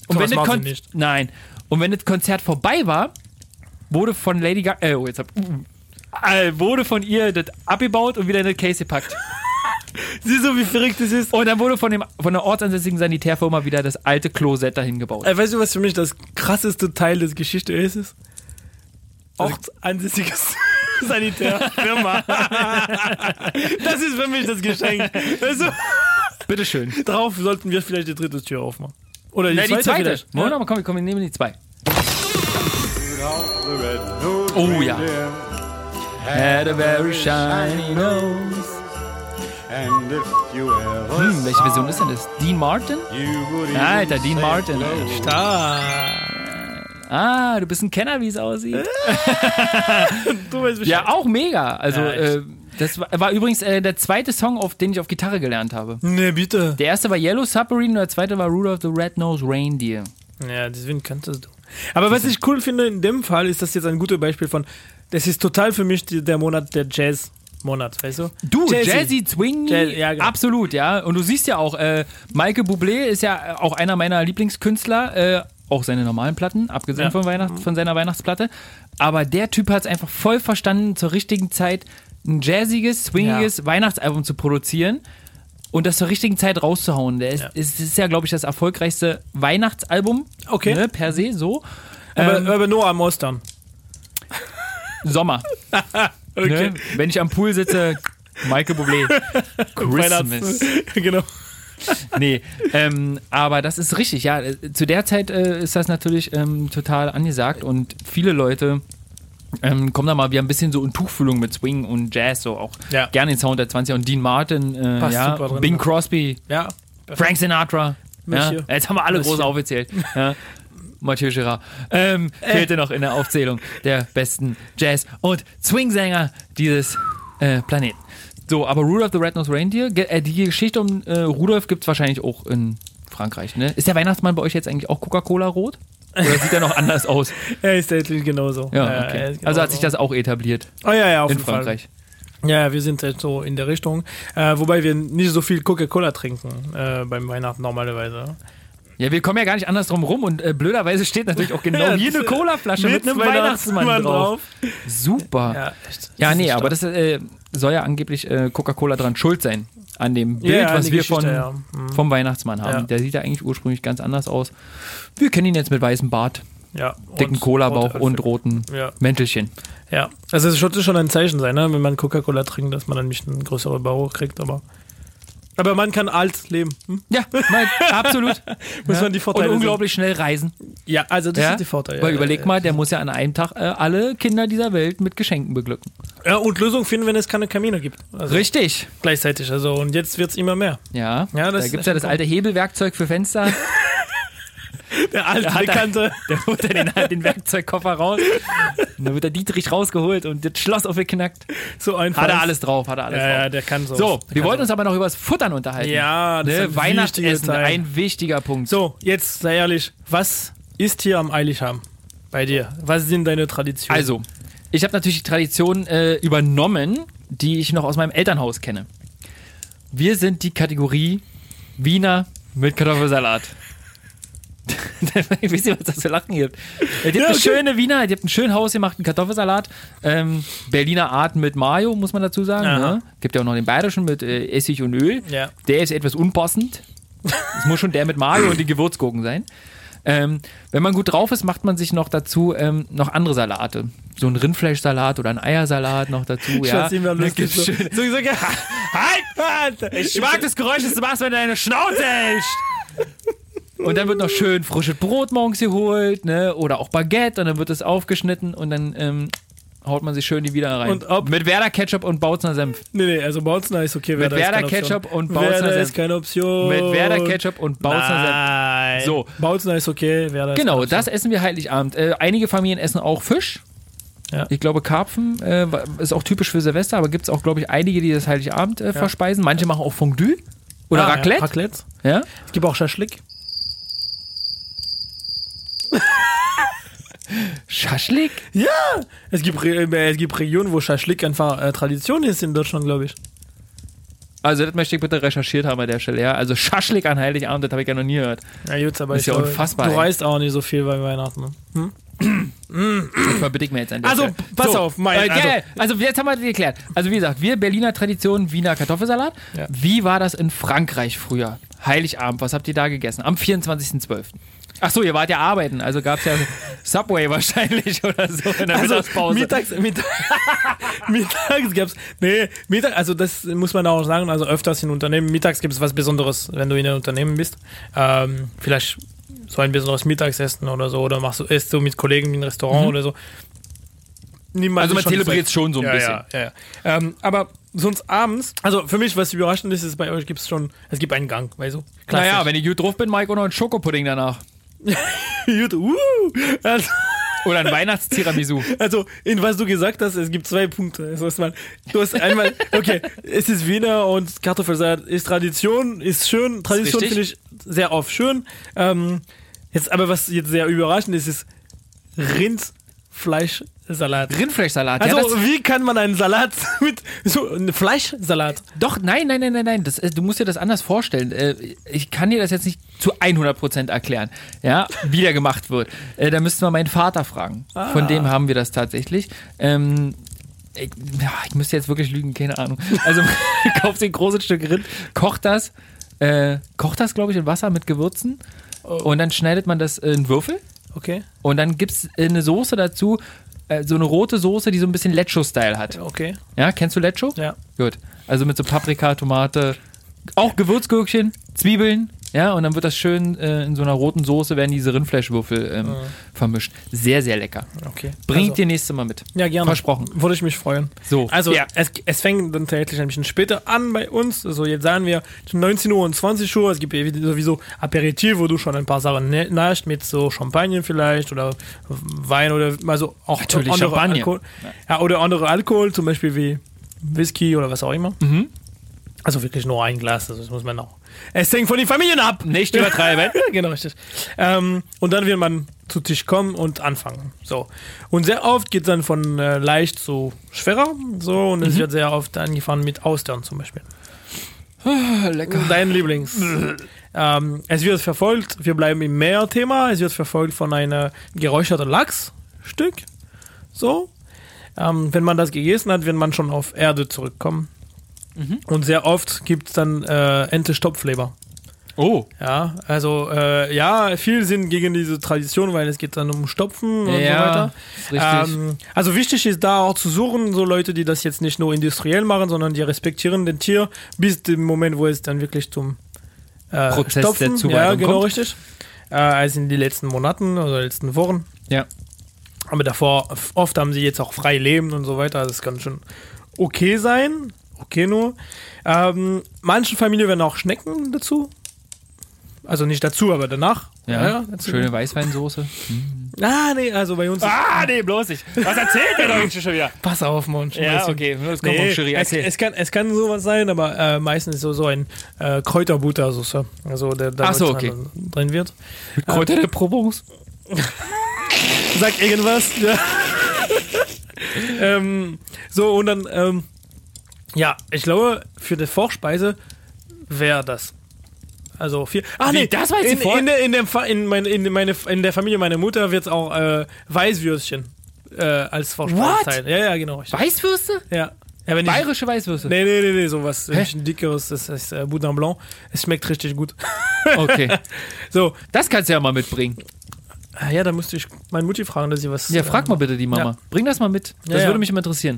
Und Sowas wenn das Kon- nicht. Nein. Und wenn das Konzert vorbei war, wurde von Lady Gaga, äh, oh, jetzt hab, äh, wurde von ihr das abgebaut und wieder in das Case gepackt. Siehst du, wie verrückt das ist? Und dann wurde von, dem, von der ortsansässigen Sanitärfirma wieder das alte Kloset dahin gebaut. Äh, weißt du, was für mich das krasseste Teil der Geschichte ist? Ist? Ortsansässiges Sanitärfirma. das ist für mich das Geschenk. Du, Bitteschön. darauf sollten wir vielleicht die dritte Tür aufmachen. Oder die, Ja, die zweite, zweite. vielleicht. Moment, Ja. mal, komm, komm, wir nehmen die zwei. Oh ja. Had a very shiny nose. Hm, welche Version ist denn das? Dean Martin? Alter, Dean Martin. Ah, Ah, du bist ein Kenner, wie es aussieht. du weißt. Ja, auch mega. Also, Ja, äh, das war, war übrigens äh, der zweite Song, auf den ich auf Gitarre gelernt habe. Ne, bitte. Der erste war Yellow Submarine und der zweite war Rudolph the Red-Nosed Reindeer. Ja, deswegen könntest du. Aber was ich cool finde in dem Fall, ist das jetzt ein gutes Beispiel von, das ist total für mich die, der Monat der Jazz-Monat, weißt du? Du, Jazzy. Jazzy, Swingy, Jazz- ja, genau. absolut, ja. Und du siehst ja auch, äh, Michael Bublé ist ja auch einer meiner Lieblingskünstler, äh, auch seine normalen Platten, abgesehen Ja. von, Weihnacht, von seiner Weihnachtsplatte. Aber der Typ hat es einfach voll verstanden, zur richtigen Zeit ein jazziges, swingiges Weihnachtsalbum zu produzieren und das zur richtigen Zeit rauszuhauen. Der ist, Ja. ist, ist ja, glaube ich, das erfolgreichste Weihnachtsalbum Okay. ne, per se, so. Aber, Ähm, aber nur am Ostern. Sommer. Okay. Ne? Wenn ich am Pool sitze, Michael Bublé. Christmas. Genau. Nee, ähm, aber das ist richtig, ja. Zu der Zeit äh, ist das natürlich ähm, total angesagt und viele Leute ähm, kommen da mal wieder ein bisschen so in Tuchfühlung mit Swing und Jazz, so auch Ja. gerne den Sound der 20er und Dean Martin, äh, ja, drin, Bing? Crosby, Ja. Frank Sinatra. Ja. Jetzt haben wir alle groß aufgezählt. Ja. Mathieu Girard. Ähm, Äh. fehlte noch in der Aufzählung der besten Jazz- und Swing-Sänger dieses äh, Planeten. So, aber Rudolph the Red-Nosed Reindeer, äh, die Geschichte um äh, Rudolph gibt es wahrscheinlich auch in Frankreich, ne? Ist der Weihnachtsmann bei euch jetzt eigentlich auch Coca-Cola rot? Oder sieht er noch anders aus? Er ist tatsächlich genauso. Ja, okay. ist Also hat sich genauso. das auch etabliert Oh ja, ja, auf in jeden Fall. Frankreich. Ja, ja, wir sind halt so in der Richtung. Äh, wobei wir nicht so viel Coca-Cola trinken äh, beim Weihnachten normalerweise. Ja, wir kommen ja gar nicht anders drum rum und äh, blöderweise steht natürlich auch genau hier eine Colaflasche mit einem Weihnachtsmann drauf. Super. Ja, echt. Ja, nee, aber das äh, soll ja angeblich äh, Coca-Cola dran schuld sein. An dem Bild, Ja, was wir Geschichte, von, ja. Mhm. vom Weihnachtsmann haben. Der sieht ja eigentlich ursprünglich ganz anders aus. Wir kennen ihn jetzt mit weißem Bart, ja, dicken Cola-Bauch und roten Ja. Mäntelchen. Ja, also es sollte schon ein Zeichen sein, ne? wenn man Coca-Cola trinkt, dass man dann nicht einen größeren Bauch kriegt, aber. Aber man kann alt leben. Hm? Ja, nein, absolut. Muss ja. man die Vorteile Und unglaublich schnell reisen. Ja, also das Ja? ist die Vorteile. Weil ja, überleg mal, der muss ja an einem Tag äh, alle Kinder dieser Welt mit Geschenken beglücken. Ja, und Lösung finden, wenn es keine Kamine gibt. Also Richtig. Gleichzeitig. Also und jetzt wird es immer mehr. Ja, Ja, da gibt es ja das alte Hebelwerkzeug für Fenster. Der alte Bekannte. Der holt er den, den Werkzeugkoffer raus. Und dann wird der Dietrich rausgeholt und das Schloss aufgeknackt. So einfach. Hat er alles drauf, hat er alles Ja, ja, drauf. der kann so. So, Der wir wollten uns aber noch über das Futtern unterhalten. Ja, das ist ne? ein Weihnachtsessen, Teil. ein wichtiger Punkt. So, jetzt sei ehrlich, was ist hier am Eilighaben bei dir? Was sind deine Traditionen? Also, ich habe natürlich die Tradition äh, übernommen, die ich noch aus meinem Elternhaus kenne. Wir sind die Kategorie Wiener mit Kartoffelsalat. ich weiß nicht, was das für Lachen gibt. Ihr habt Ja, eine okay. schöne Wiener, ihr habt einen schön hausgemachten Kartoffelsalat. Ähm, Berliner Art mit Mayo, muss man dazu sagen. Ne? Gibt ja auch noch den bayerischen mit äh, Essig und Öl. Ja. Der ist etwas unpassend. Es muss schon der mit Mayo und die Gewürzgurken sein. Ähm, wenn man gut drauf ist, macht man sich noch dazu ähm, noch andere Salate. So ein Rindfleischsalat oder ein Eiersalat noch dazu. Ich ja. immer lustig. So, schön- so gesagt, halt! ich mag das Geräusch, das du machst, wenn du deine Schnauze hältst. Und dann wird noch schön frisches Brot morgens geholt, ne? Oder auch Baguette und dann wird es aufgeschnitten und dann ähm, haut man sich schön die wieder rein. Und ob- Mit Werder Ketchup und Bautzner Senf. Nee, nee, also Bautzner ist okay. Werder, Werder ist keine Option. Ketchup und Bautzner Werder Senf. ist keine Option. Mit Werder Ketchup und Bautzner Senf. Nein. So. Bautzner ist okay, Werder ist Genau, Option. das essen wir Heiligabend. Äh, einige Familien essen auch Fisch. Ja. Ich glaube, Karpfen äh, ist auch typisch für Silvester, aber gibt es auch, glaube ich, einige, die das Heiligabend äh, verspeisen. Manche machen auch Fondue oder Ah, Raclette. Ja, Raclette. Ja. Es gibt auch Schaschlik. Schaschlik? Ja! Es gibt, äh, es gibt Regionen, wo Schaschlik einfach äh, Tradition ist in Deutschland, glaube ich. Also, das möchte ich bitte recherchiert haben an der Stelle. Ja? Also, Schaschlik an Heiligabend, das habe ich ja noch nie gehört. Ja, gut, aber Ist ich ja glaube, unfassbar, Du reist auch nicht so viel bei Weihnachten. Ne? Das verbitte ich mir jetzt an der Also, Stelle. pass auf, mein- äh, also- ja, also, jetzt haben wir das geklärt. Also, wie gesagt, wir Berliner Tradition, Wiener Kartoffelsalat. Ja. Wie war das in Frankreich früher? Heiligabend, was habt ihr da gegessen? Am 24.12. Ach so, ihr wart ja arbeiten, also gab es ja Subway wahrscheinlich oder so in der Also, Mittagspause. mittags, mittags, mittags gab's, nee, Mittag, also das muss man auch sagen, also öfters in Unternehmen, mittags gibt es was Besonderes, wenn du in einem Unternehmen bist. Ähm, vielleicht so ein besonderes Mittagsessen oder so, oder machst du, isst du mit Kollegen in ein Restaurant oder so. Nimmt Mhm. Also man zelebriert schon so ein ja, bisschen. Ja, ja, ja. Ähm, aber sonst abends, also für mich, was überraschend ist, ist bei euch gibt es schon, es gibt einen Gang, weißt du? naja, wenn ich gut drauf bin, Mike, auch noch einen Schokopudding danach. Uh, also, Oder ein Weihnachtstirabisu. Also, in was du gesagt hast, es gibt zwei Punkte. Also, erstmal, du hast einmal, okay, es ist Wiener und Kartoffelsalat ist Tradition, ist schön. Tradition finde ich sehr oft schön. Ähm, jetzt, aber was jetzt sehr überraschend ist, ist Rindfleischsalat. Rindfleischsalat. Also, ja, wie kann man einen Salat mit so einem Fleischsalat? doch, nein, nein, nein, nein, nein. Das, äh, du musst dir das anders vorstellen. Äh, ich kann dir das jetzt nicht zu 100% erklären, ja, wie der gemacht wird. Äh, da müssten wir meinen Vater fragen. Von dem haben wir das tatsächlich. Ähm, ich, ja, ich müsste jetzt wirklich lügen, keine Ahnung. Also, kauft ein großes Stück Rind, kocht das, äh, kocht das, glaube ich, in Wasser mit Gewürzen. Und dann schneidet man das in Würfel. Okay, Und dann gibt es eine Soße dazu, äh, so eine rote Soße, die so ein bisschen Lecho-Style hat. okay, Ja, kennst du Lecho? ja. Gut. Also mit so Paprika, Tomate, auch Gewürzgürkchen, Zwiebeln, ja, und dann wird das schön äh, in so einer roten Soße, werden diese Rindfleischwürfel ähm, vermischt. Sehr, sehr lecker. Okay. Bring ich Also- dir nächste Mal mit. Ja, gerne. Versprochen. Würde ich mich freuen. So, Also, ja. es, es fängt dann tatsächlich ein bisschen später an bei uns. Also, jetzt sagen wir 19 Uhr und 20 Uhr. Es gibt sowieso Aperitif, wo du schon ein paar Sachen ne- nascht, mit so Champagner vielleicht oder Wein oder also auch Natürlich andere Champagner. Alkohol. Ja, oder andere Alkohol, zum Beispiel wie Whisky oder was auch immer. Mhm. Also wirklich nur ein Glas, also das muss man auch. Es hängt von den Familien ab. Nicht übertreiben. Genau, richtig. Ähm, und dann wird man zu Tisch kommen und anfangen. So. Und sehr oft geht es dann von äh, leicht zu schwerer. So, und es wird sehr oft angefangen mit Austern zum Beispiel. Lecker. Dein Lieblings. ähm, es wird verfolgt, wir bleiben im Meer-Thema, es wird verfolgt von einer geräucherten Lachsstück. So. Ähm, wenn man das gegessen hat, wird man schon auf Erde zurückkommen. Und sehr oft gibt es dann äh, Ente-Stopfleber. Oh, Ja, also äh, ja, viel sind gegen diese Tradition, weil es geht dann um Stopfen und Ja, so weiter. richtig. Ähm, also wichtig ist da auch zu suchen, so Leute, die das jetzt nicht nur industriell machen, sondern die respektieren den Tier bis dem Moment, wo es dann wirklich zum äh, Prozess Stopfen, der Zubereitung ja, genau kommt. richtig. Äh, also in die letzten Monaten oder letzten Wochen. ja. Aber davor, oft haben sie jetzt auch frei leben und so weiter. Das kann schon okay sein. Okay nur. Ähm, manchen Familien werden auch Schnecken dazu. Also nicht dazu, aber danach. Ja, dazu. schöne Weißweinsoße. Ah, nee, also bei uns. Ah, nee, bloß nicht. Was erzählt ihr doch schon wieder? Pass auf, Mann. Ja, okay, das kommt Nee, Schiri. es, es, kann, es kann sowas sein, aber äh, meistens so, so ein äh, Kräuterbuttersoße. Also der da so, okay. drin wird. Kräuter de Provence. Sag irgendwas. Ja. ähm, so, und dann, ähm, ja, ich glaube, für die Vorspeise wäre das. Also viel. Ah, Wie, das war jetzt die in, in, der, in, Fa- in, mein, in, meine, in der Familie meiner Mutter wird es auch äh, Weißwürstchen äh, als Vorspeisezeit. Ja, ja, genau. richtig. Weißwürste? Ja. ja wenn ich, Bayerische Weißwürste. Nee, nee, nee, nee, sowas. Ein bisschen dickeres, das heißt äh, Boudin Blanc. Es schmeckt richtig gut. Okay. So, Das kannst du ja mal mitbringen. Ah, ja, da musste ich meine Mutti fragen, dass sie was. Ja, frag mal bitte die Mama. Ja. Bring das mal mit. Das Ja, würde mich immer interessieren.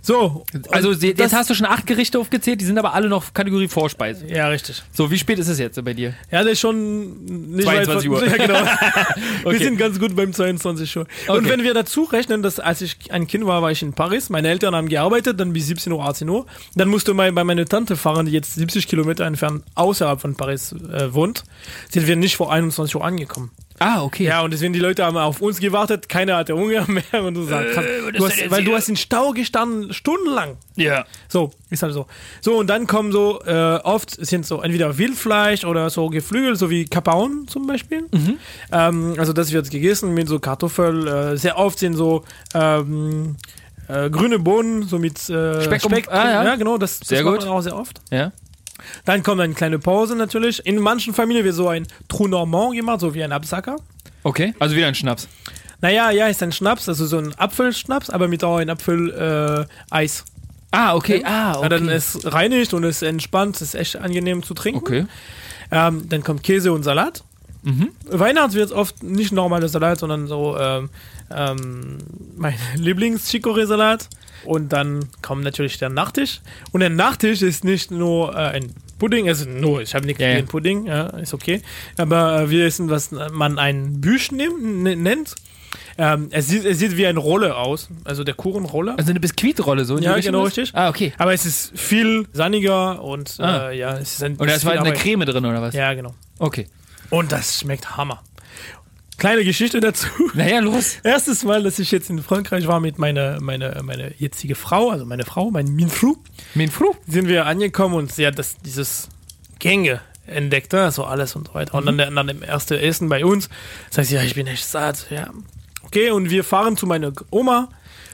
So, Also, jetzt das- hast du schon acht Gerichte aufgezählt, die sind aber alle noch Kategorie Vorspeise. Ja, richtig. So, wie spät ist es jetzt bei dir? Ja, das ist schon nicht 22 weit Uhr. Ja, genau. Okay. Wir sind ganz gut beim 22 Uhr. Und Okay. wenn wir dazu rechnen, dass als ich ein Kind war, war ich in Paris, meine Eltern haben gearbeitet, dann bis 17 Uhr, 18 Uhr. Dann musste mal bei meiner Tante fahren, die jetzt 70 Kilometer entfernt außerhalb von Paris äh, wohnt, sind wir nicht vor 21 Uhr angekommen. Ah, okay. Ja, und deswegen die Leute haben auf uns gewartet, keiner hatte Hunger mehr und du sagst, krass, was du hast, weil du hier? hast in Stau gestanden, stundenlang. ja. So, ist halt so. So, und dann kommen so, äh, oft sind so entweder Wildfleisch oder so Geflügel, so wie Kapaun zum Beispiel. Mhm. Ähm, also das wird gegessen mit so Kartoffeln. Äh, sehr oft sind so ähm, äh, grüne Bohnen, so mit äh, Speck Speck. um- ah, ja. genau, das, das Sehr macht gut. auch sehr oft. Ja. Dann kommt eine kleine Pause natürlich. In manchen Familien wird so ein Trou Normand gemacht, so wie ein Absacker. Okay. Also wieder ein Schnaps. Naja, ja, ist ein Schnaps, also so ein Apfelschnaps, aber mit auch ein Apfel äh, Eis. Ah, okay. Ah, okay. Ja, dann ist reinigt und ist entspannt, ist echt angenehm zu trinken. okay. Ähm, dann kommt Käse und Salat. Mhm. Weihnachts wird oft nicht normaler Salat, sondern so ähm, ähm, mein Lieblings-Chicorée-Salat. Und dann kommt natürlich der Nachtisch. Und der Nachtisch ist nicht nur äh, ein Pudding, also nur, ich habe nichts ja. gegen Pudding, ja, ist okay. Aber äh, wir essen, was man ein Büsch ne- nennt. Ähm, es, sieht, es sieht wie eine Rolle aus, also der Kuchenrolle. Also eine Biskuitrolle so. Ja, genau, ist? richtig. Ah, okay. Aber es ist viel sandiger und Ah. äh, ja, es ist ein Und da ist viel halt eine. Creme drin, oder was? Ja, genau. Okay. Und das schmeckt Hammer. Kleine Geschichte dazu. Naja, los. Erstes Mal, dass ich jetzt in Frankreich war mit meiner meine, meine jetzige Frau, also meine Frau, mein Minfru, Min Fru. sind wir angekommen und sie hat das, dieses Gänge entdeckt, ne, so alles und so weiter. Und dann, der- dann im ersten Essen bei uns, sagt sie, ja, ich bin echt satt, ja. Okay, und wir fahren zu meiner Oma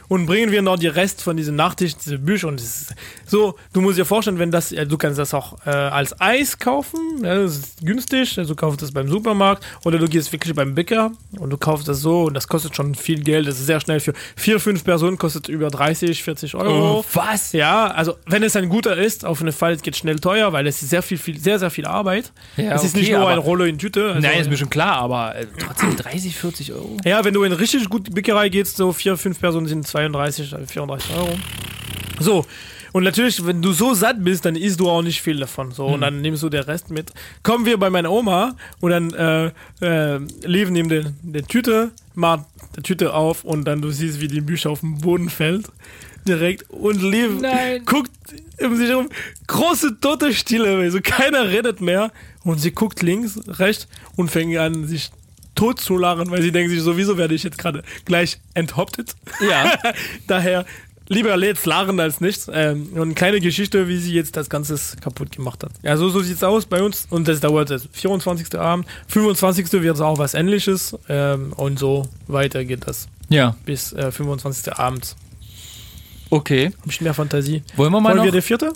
und bringen wir noch die Rest von diesem Nachtisch, diese Bücher und ist so, du musst dir vorstellen, wenn das, ja, du kannst das auch äh, als Eis kaufen, ja, das ist günstig, also du kaufst das beim Supermarkt oder du gehst wirklich beim Bäcker und du kaufst das so und das kostet schon viel Geld, das ist sehr schnell für vier, fünf Personen kostet über 30, 40 Euro. Oh, was? Ja, also wenn es ein guter ist, auf jeden Fall, es geht schnell teuer, weil es ist sehr viel, viel sehr, sehr viel Arbeit. Ja, es ist okay, nicht nur ein Rollo in Tüte. Also, Nein, ist mir schon klar, aber äh, trotzdem 30, 40 Euro. ja, wenn du in richtig gute Bäckerei gehst, so vier, fünf Personen sind 32, äh, 34 Euro. So. Und natürlich, wenn du so satt bist, dann isst du auch nicht viel davon. So, und dann nimmst du den Rest mit. Kommen wir bei meiner Oma und dann äh, äh, Liv nimmt den, der Tüte, macht die Tüte auf und dann du siehst, wie die Bücher auf den Boden fällt. Direkt. Und Liv Nein. guckt um sich herum. Große tote Stille, also keiner redet mehr. Und sie guckt links, rechts und fängt an, sich tot zu lachen, weil sie denkt sich, sowieso werde ich jetzt gerade gleich enthauptet. Ja. Daher lieber jetzt lachen als nichts. Ähm, und eine kleine Geschichte, wie sie jetzt das Ganze kaputt gemacht hat. Ja, so, so sieht's aus bei uns. Und das dauert das 24. Abend. 25. wird es auch was ähnliches. Ähm, und so weiter geht das Ja, bis äh, 25. Abend. okay. Hab ich mehr Fantasie. Wollen wir mal Wollen noch? wir der vierte?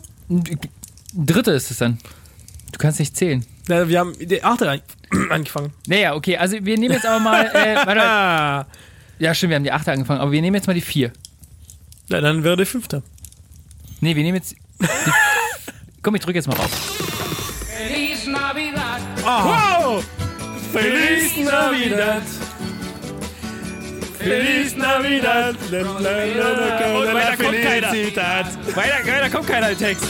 Dritte ist es dann. Du kannst nicht zählen. Ja, wir haben die achte an angefangen. Naja, okay, also wir nehmen jetzt aber mal. Äh, warte, Ah, ja, stimmt, wir haben die achte angefangen, aber wir nehmen jetzt mal die vier. ja, dann wäre der fünfte. Nee, wir nehmen jetzt. Die, komm, ich drücke jetzt mal raus. Wow! Feliz Navidad! Feliz Navidad! Und weiter kommt keiner. Weiter, da kommt keiner Text.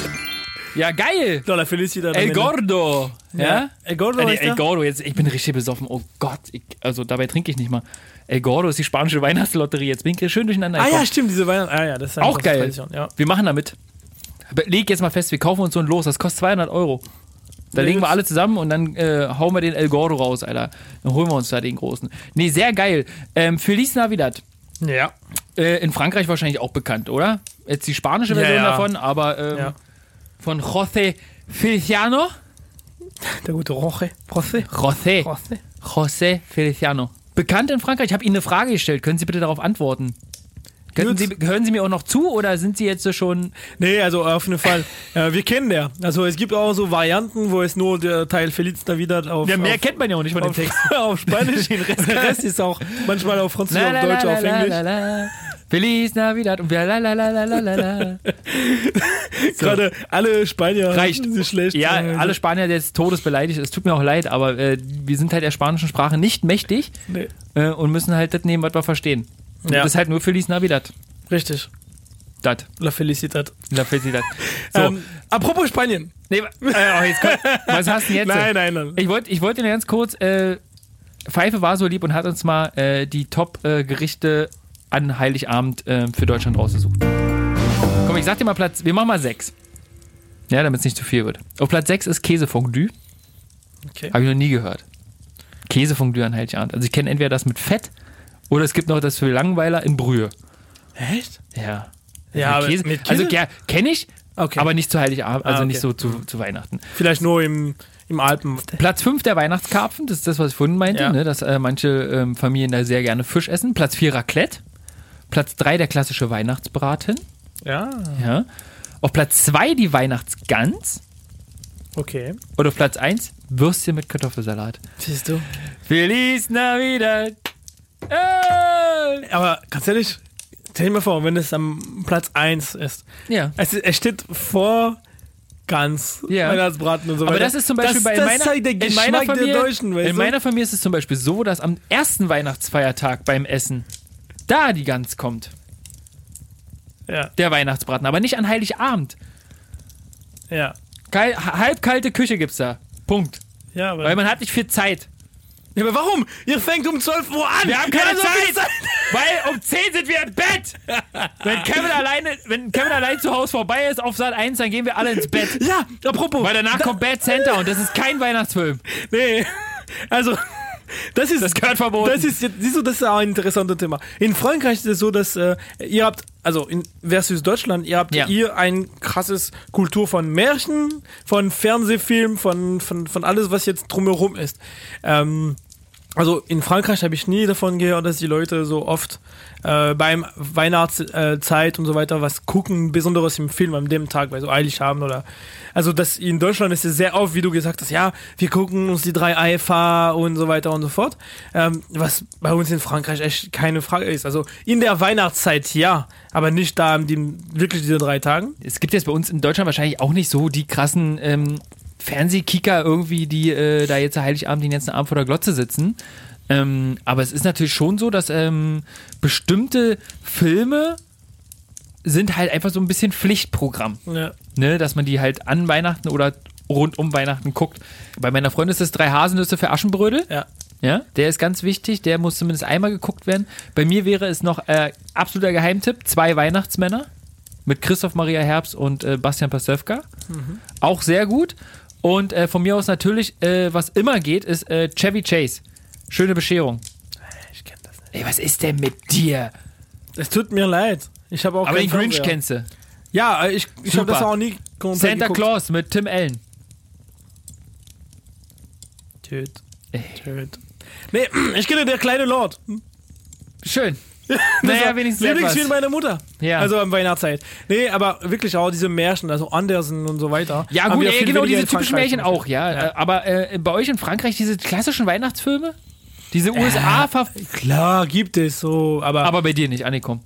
Ja, geil! No, la Felicidad. El Gordo. Ja? El Gordo Äh, nee, El? Gordo, jetzt, ich bin richtig besoffen. Oh Gott, ich, also dabei trinke ich nicht mal. El Gordo ist die spanische Weihnachtslotterie. Jetzt bin ich schön durcheinander Ah gekommen. ja, stimmt, diese Weihnachten. Ah ja, das ist Auch geil. Tradition, Ja. Wir machen damit. Leg jetzt mal fest, wir kaufen uns so ein Los, das kostet 200 Euro. Da legen wir alle zusammen und dann äh, hauen wir den El Gordo raus, Alter. Dann holen wir uns da den großen. Nee, sehr geil. Ähm, Feliz Navidad. ja. Äh, in Frankreich wahrscheinlich auch bekannt, oder? Jetzt die spanische Ja, Version ja. davon, aber ähm, Ja. Von José Feliciano. Der gute Roche. Roche. José. Roche. José Feliciano. Bekannt in Frankreich. Ich habe Ihnen eine Frage gestellt. Können Sie bitte darauf antworten? Sie, hören Sie mir auch noch zu oder sind Sie jetzt so schon. Nee, also auf jeden Fall. äh, wir kennen der. Also es gibt auch so Varianten, wo es nur der Teil Feliz Navidad auf, Ja, mehr auf, kennt man ja auch nicht von dem auf, Text. auf Spanisch. Der Rest ist auch manchmal auf Französisch, auf Deutsch, auf Englisch. la. Feliz Navidad und wir la la la la la la la. Gerade alle Spanier Reicht. sind schlecht. Ja, Äh, alle Spanier des Todes beleidigt. Es tut mir auch leid, aber äh, wir sind halt der spanischen Sprache nicht mächtig Nee, äh, und müssen halt das nehmen, was wir verstehen. Und Ja. Das ist halt nur Feliz Navidad. richtig. Dat. La Felicidad. La Felicidad. So. Ähm, apropos Spanien. nee, äh, oh, jetzt was hast du denn jetzt? Nein, nein, nein. Ich wollte ich wollte nur ganz kurz, äh, Pfeife war so lieb und hat uns mal äh, die Top-Gerichte an Heiligabend äh, für Deutschland rausgesucht. Komm, ich sag dir mal Platz, wir machen mal sechs. Ja, damit es nicht zu viel wird. Auf Platz 6 ist Käsefondue. Okay. Habe ich noch nie gehört. Käsefondue an Heiligabend. Also ich kenne entweder das mit Fett oder es gibt noch das für Langweiler in Brühe. Echt? Ja. Ja, aber Käse, mit Käse? Also ja, kenne ich, Okay. aber nicht zu Heiligabend, also Ah, okay. nicht so zu, zu Weihnachten. Vielleicht nur im, im Alpen. Platz 5 der Weihnachtskarpfen, das ist das, was ich vorhin meinte, Ja. ne, dass äh, manche ähm, Familien da sehr gerne Fisch essen. Platz 4 Raclette. Platz 3 der klassische Weihnachtsbraten. Ja, Ja. Auf Platz 2 die Weihnachtsgans. okay. Und auf Platz 1 Würstchen mit Kartoffelsalat. Siehst du. Feliz Navidad. Äh. Aber ganz ehrlich, stell dir mal vor, wenn es am Platz 1 ist. Ja. Es, es steht vor ganz Ja. Weihnachtsbraten und so Aber weiter. das ist zum Beispiel das, bei das meiner, zeigt der in Geschmack meiner Familie. der Deutschen, weißt in du? meiner Familie ist es zum Beispiel so, dass am ersten Weihnachtsfeiertag beim Essen da die Gans kommt, ja, der Weihnachtsbraten, aber nicht an Heiligabend. ja. Kal halbkalte Küche gibt's da. Punkt. Ja, aber, Weil man hat nicht viel Zeit. ja, aber warum? Ihr fängt um 12 Uhr an. Wir haben keine Ja, viel Zeit, weil um 10 sind wir im Bett. Wenn Kevin alleine, wenn Kevin allein zu Hause vorbei ist auf Sat 1, dann gehen wir alle ins Bett. Ja, apropos. Weil danach kommt Bad Center und das ist kein Weihnachtsfilm. Nee, also das ist Das gehört verboten. Das ist siehst du, das ist auch ein interessantes Thema. In Frankreich ist es so, dass äh, ihr habt, also in versus Deutschland, ihr habt Ja. ihr ein krasses Kultur von Märchen, von Fernsehfilmen, von, von, von alles, was jetzt drumherum ist. Ähm, also in Frankreich habe ich nie davon gehört, dass die Leute so oft äh, beim Weihnachtszeit und so weiter was gucken, besonderes im Film an dem Tag, weil so eilig haben oder also das in Deutschland ist es sehr oft, wie du gesagt hast, ja, wir gucken uns die drei Eifer und so weiter und so fort. Ähm, was bei uns in Frankreich echt keine Frage ist. Also in der Weihnachtszeit ja, aber nicht da den, wirklich diese drei Tagen. Es gibt jetzt bei uns in Deutschland wahrscheinlich auch nicht so die krassen ähm, Fernsehkicker irgendwie, die äh, da jetzt Heiligabend den ganzen Abend vor der Glotze sitzen. Ähm, aber es ist natürlich schon so, dass ähm, bestimmte Filme sind halt einfach so ein bisschen Pflichtprogramm. Ja. ne, dass man die halt an Weihnachten oder rund um Weihnachten guckt. Bei meiner Freundin ist das drei Haselnüsse für Aschenbrödel. Ja. Ja, der ist ganz wichtig. Der muss zumindest einmal geguckt werden. Bei mir wäre es noch äh, absoluter Geheimtipp: zwei Weihnachtsmänner mit Christoph Maria Herbst und äh, Bastian Pastewka. Auch sehr gut. Und äh, von mir aus natürlich, äh, was immer geht, ist äh, Chevy Chase. Schöne Bescherung. Ich kenne das nicht. Ey, was ist denn mit dir? Es tut mir leid. Ich habe auch Aber den Grinch kennst du. Ja, äh, ich, ich habe das auch nie komplett Santa geguckt. Claus mit Tim Allen. Töt. Ey. Töt. Nee, ich kenne der kleine Lord. Schön. naja, wenigstens Lieblingsfilm meiner Mutter. Ja. Also am Weihnachtszeit. Nee, aber wirklich auch diese Märchen, also Andersen und so weiter. Ja, gut, ey, genau diese in typischen Märchen auch, ja. Ja. Aber äh, bei euch in Frankreich diese klassischen Weihnachtsfilme? Diese USA, ver Beispiel. Klar, gibt es so, aber. aber bei dir nicht, Annikom.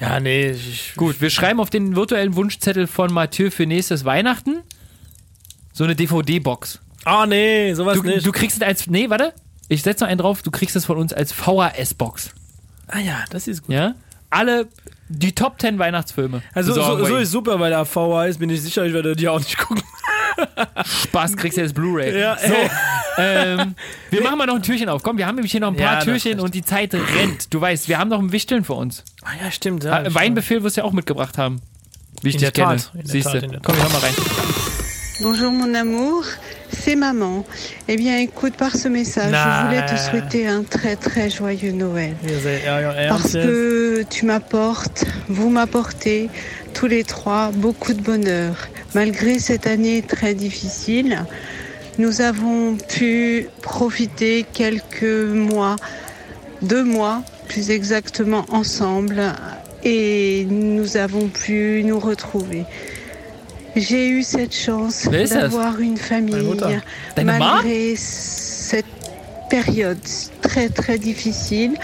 ja, nee. Ich, Gut, wir schreiben auf den virtuellen Wunschzettel von Mathieu für nächstes Weihnachten so eine DVD-Box. Ah, nee, sowas Du, nicht. du kriegst es als, nee, warte, ich setze noch einen drauf, du kriegst es von uns als VHS-Box, ah ja, das ist gut. ja? Alle, die Top 10 Weihnachtsfilme. Also so, so ist super, weil der VHS bin ich sicher, ich werde die auch nicht gucken. Spaß, kriegst du jetzt Blu-ray. Ja, so, ähm, wir machen mal noch ein Türchen auf. Komm, wir haben nämlich hier noch ein Ja, paar das Türchen und die Zeit rennt. Du weißt, wir haben noch ein Wichteln für uns. Ah ja, stimmt. Ja, Ah, Weinbefehl wirst du ja auch mitgebracht haben. Wie ich In dich der kenne. Siehst du. Komm, hör mal rein. Bonjour mon amour, c'est maman. Eh bien écoute, par ce message, je voulais te Nah. souhaiter un très très joyeux Noël. Ja, ja, Parce que tu m'apportes, vous m'apportez, tous les trois, beaucoup de bonheur. Malgré cette année très difficile, nous avons pu profiter quelques mois, deux mois plus exactement ensemble. et nous avons pu nous retrouver. J'ai eu cette chance d'avoir une famille malgré cette période très très difficile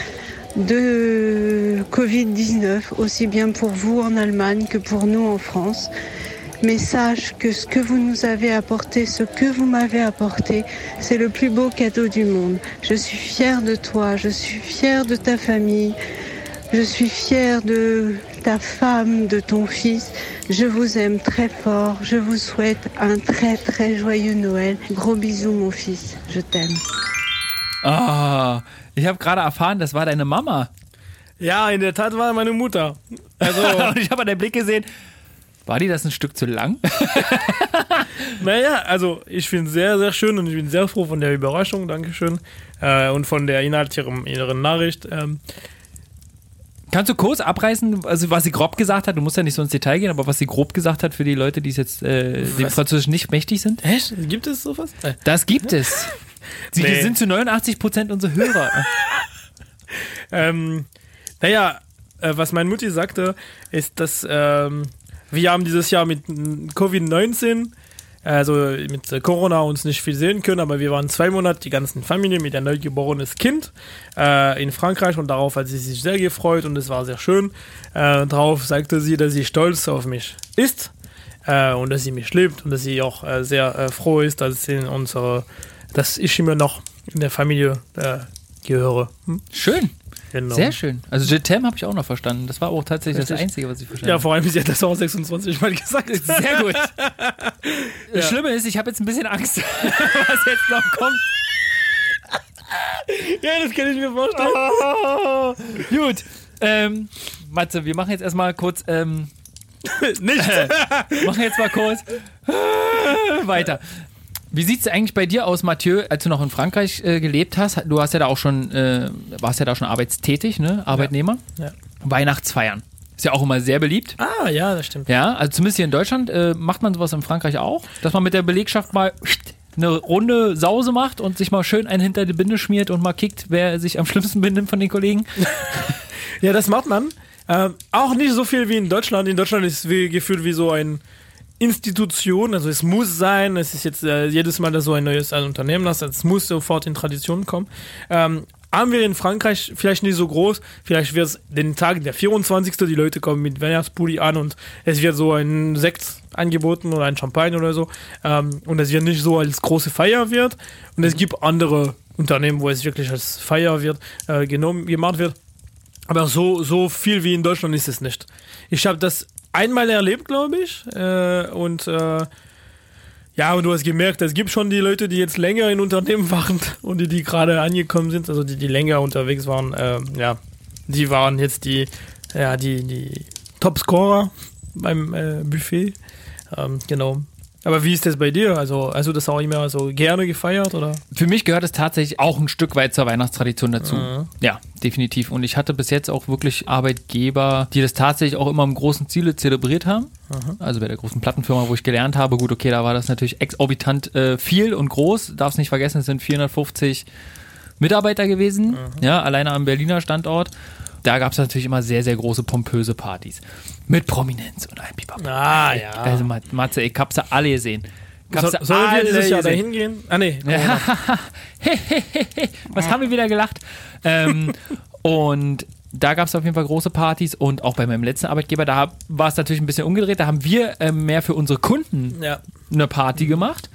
de Covid-19, aussi bien pour vous en Allemagne que pour nous en France. Mais sache que ce que vous nous avez apporté, ce que vous m'avez apporté, c'est le plus beau cadeau du monde. Je suis fière de toi, je suis fière de ta famille, je suis fière de ta femme, de ton fils. Je vous aime très fort. Je vous souhaite un très très joyeux Noël. Gros bisous mon fils. Je t'aime. Ah, ich habe gerade erfahren, das war deine Mama. Ja, in der Tat war meine Mutter. Also, ich habe an Blick gesehen, war die das ein Stück zu lang? naja, also ich finde es sehr, sehr schön und ich bin sehr froh von der Überraschung, Dankeschön. Äh, und von der Inhalt ihrer, ihrer Nachricht. Ähm, Kannst du kurz abreißen, also was sie grob gesagt hat? Du musst ja nicht so ins Detail gehen, aber was sie grob gesagt hat für die Leute, die es jetzt äh, dem? Französisch nicht mächtig sind? echt? Gibt es sowas? Äh, Das gibt es. Sie Nee. sind zu 89 Prozent unsere Hörer. Ähm, naja, äh, was meine Mutti sagte, ist, dass ähm, wir haben dieses Jahr mit mm, Covid-19, also mit Corona uns nicht viel sehen können, aber wir waren zwei Monate die ganzen Familie mit ein neugeborenes Kind äh, in Frankreich und darauf hat sie sich sehr gefreut und es war sehr schön. Äh, darauf sagte sie, dass sie stolz auf mich ist äh, und dass sie mich liebt und dass sie auch äh, sehr äh, froh ist, dass, sie in unsere, dass ich immer noch in der Familie äh, gehöre. Hm? Schön, Genau. sehr schön. Also Jetem habe ich auch noch verstanden. Das war auch tatsächlich das Richtig. Einzige, was ich verstanden Ja, habe. vor allem, sie hat das auch 26 Mal gesagt. Sehr gut. Das Schlimme ist, ich habe jetzt ein bisschen Angst, was jetzt noch kommt. ja, das kann ich mir vorstellen. Gut. Ähm, Matze, wir machen jetzt erstmal kurz, ähm, Nicht. machen jetzt mal kurz weiter. Wie sieht es eigentlich bei dir aus, Mathieu, als du noch in Frankreich äh, gelebt hast? Du hast ja da auch schon, äh, warst ja da schon arbeitstätig, ne? Arbeitnehmer. Ja. Weihnachtsfeiern. Ist ja auch immer sehr beliebt. Ah, ja, das stimmt. Ja, also zumindest hier in Deutschland äh, macht man sowas in Frankreich auch, dass man mit der Belegschaft mal eine Runde Sause macht und sich mal schön einen hinter die Binde schmiert und mal kickt, wer sich am schlimmsten benimmt von den Kollegen. Ja, das macht man. Ähm, auch nicht so viel wie in Deutschland. In Deutschland ist es wie, gefühlt wie so ein Institution, also es muss sein, es ist jetzt äh, jedes Mal, dass so ein neues ein Unternehmen hast, es muss sofort in Tradition kommen. Ähm, haben wir in Frankreich vielleicht nicht so groß, vielleicht wird es den Tag der 24. die Leute kommen mit Weihnachtspulli an und es wird so ein Sekt angeboten oder ein Champagner oder so ähm, und es wird nicht so als große Feier wird und es gibt andere Unternehmen, wo es wirklich als Feier wird, äh, genommen, gemacht wird. Aber so, so viel wie in Deutschland ist es nicht. Ich habe das einmal erlebt, glaube ich. Äh, und äh, ja, und du hast gemerkt, es gibt schon die Leute, die jetzt länger in Unternehmen waren und die, die gerade angekommen sind, also die, die länger unterwegs waren. Äh, ja, die waren jetzt die, ja, die, die Topscorer beim äh, Buffet. Ähm, genau. Aber wie ist das bei dir? Also, hast du das auch immer so gerne gefeiert oder? Für mich gehört es tatsächlich auch ein Stück weit zur Weihnachtstradition dazu. Ja, definitiv. Und ich hatte bis jetzt auch wirklich Arbeitgeber, die das tatsächlich auch immer im großen Ziele zelebriert haben. Also bei der großen Plattenfirma, wo ich gelernt habe, gut, okay, da war das natürlich exorbitant äh, viel und groß. Darfst nicht vergessen, es sind 450 Mitarbeiter gewesen, ja, alleine am Berliner Standort. Da gab es natürlich immer sehr, sehr große, pompöse Partys. Mit Prominenz und allem Pipapo. Ah, ja. Also Matze, ich hab's ja alle gesehen. So, sollen wir dieses Jahr gesehen. dahin gehen? Ah, nee. Ja. Was haben wir wieder gelacht? Ähm, und da gab es auf jeden Fall große Partys und auch bei meinem letzten Arbeitgeber, da war es natürlich ein bisschen umgedreht. Da haben wir ähm, mehr für unsere Kunden Ja. eine Party gemacht.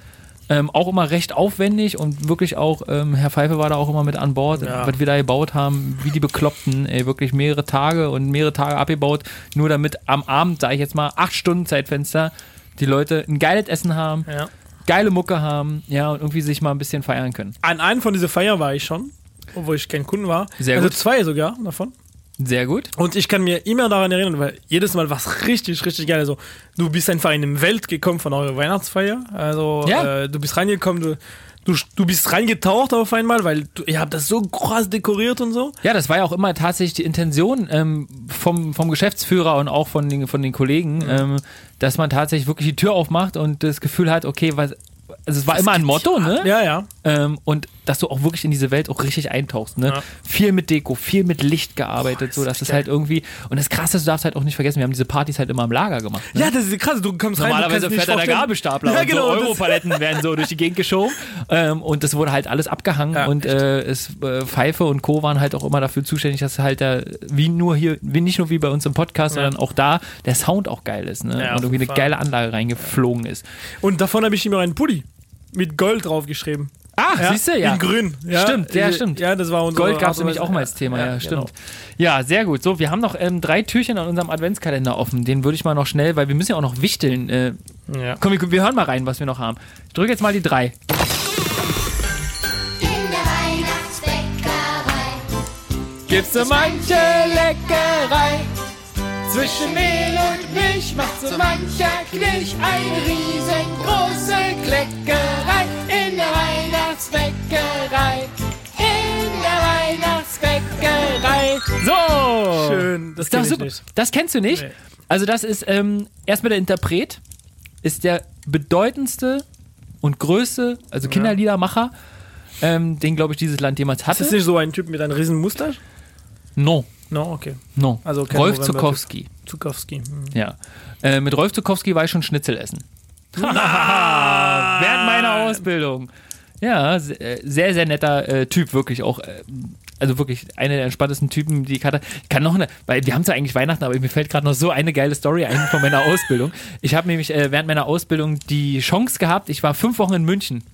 Ähm, auch immer recht aufwendig und wirklich auch, ähm, Herr Pfeife war da auch immer mit an Bord, Ja. was wir da gebaut haben, wie die Bekloppten, ey, wirklich mehrere Tage und mehrere Tage abgebaut, nur damit am Abend, sage ich jetzt mal, acht Stunden Zeitfenster, die Leute ein geiles Essen haben, Ja. geile Mucke haben, ja, und irgendwie sich mal ein bisschen feiern können. An einem von dieser Feier war ich schon, obwohl ich kein Kunde war. Sehr also gut. zwei sogar davon. Sehr gut. Und ich kann mir immer daran erinnern, weil jedes Mal war es richtig, richtig geil. Also, du bist einfach in eine Welt gekommen von eurer Weihnachtsfeier. Also, Ja. äh, du bist reingekommen, du, du, du bist reingetaucht auf einmal, weil du, ihr habt das so krass dekoriert und so. Ja, das war ja auch immer tatsächlich die Intention ähm, vom, vom Geschäftsführer und auch von den, von den Kollegen, ähm, dass man tatsächlich wirklich die Tür aufmacht und das Gefühl hat, okay, was, also es war immer ein Motto, ne? Ja, ja. Ähm, und dass du auch wirklich in diese Welt auch richtig eintauchst. Ne? Ja. Viel mit Deko, viel mit Licht gearbeitet, so dass es halt irgendwie. Und das Krasse, du darfst halt auch nicht vergessen, wir haben diese Partys halt immer im Lager gemacht. Ne? Ja, das ist krass. Du kommst rein, Normalerweise du kannst fährt da der Gabelstapler Ja, und genau. so das- Europaletten werden so durch die Gegend geschoben ähm, und das wurde halt alles abgehangen Ja, und äh, es, äh, Pfeife und Co. waren halt auch immer dafür zuständig, dass halt da, wie nur hier, wie nicht nur wie bei uns im Podcast, sondern auch da der Sound auch geil ist ne? Ja, und irgendwie eine geile Anlage reingeflogen ist. Und davon habe ich immer einen Pulli mit Gold draufgeschrieben. Ah, Ja, siehst du, ja. In grün. Ja, Stimmt, ja, äh, stimmt. Ja, das war unser Gold gab es nämlich auch mal als Thema, ja, genau. stimmt. Ja, sehr gut. So, wir haben noch ähm, drei Türchen an unserem Adventskalender offen. Den würde ich mal noch schnell, weil wir müssen ja auch noch wichteln. Äh, Ja. komm, wir, wir hören mal rein, was wir noch haben. Ich drücke jetzt mal die drei. In der Weihnachtsbäckerei Gibt's so manche Leckerei. Zwischen Mehl und Milch macht so mancher Knilch eine riesengroße Kleckerei. In der Weihnachtsbäckerei. In der Weihnachtsbäckerei. So! Schön, das Ist doch kenn ich super. nicht. Das kennst du nicht? Nee. Also das ist ähm, erstmal der Interpret, ist der bedeutendste und größte, also Kinderliedermacher, ähm, den glaube ich dieses Land jemals Ist hatte. das nicht so ein Typ mit einem riesen Mustache? No, No, okay. no. Also Rolf. Zukowski. Zukowski. Hm. Ja. Äh, mit Rolf Zukowski war ich schon Schnitzel essen. Während meiner Ausbildung. Ja, äh, sehr, sehr netter äh, Typ, wirklich auch. Äh, also wirklich einer der entspanntesten Typen, die ich hatte. Ich kann noch eine, weil wir haben zwar eigentlich Weihnachten, aber mir fällt gerade noch so eine geile Story ein von meiner Ausbildung. Ich habe nämlich äh, während meiner Ausbildung die Chance gehabt, ich war fünf Wochen in München.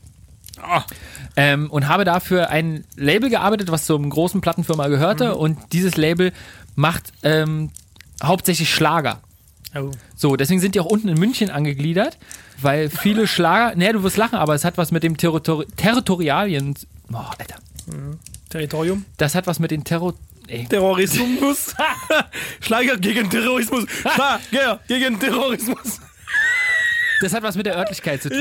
Ähm, und habe dafür ein Label gearbeitet, was zur großen Plattenfirma gehörte. Und dieses Label macht ähm, hauptsächlich Schlager. Oh. So, deswegen sind die auch unten in München angegliedert, weil viele Schlager, naja, du wirst lachen, aber es hat was mit dem Territori Territorialien, oh, Alter, Territorium. das hat was mit den Terror, ey, Terrorismus. Schlager gegen Terrorismus. Schlager gegen Terrorismus. Das hat was mit der Örtlichkeit zu tun.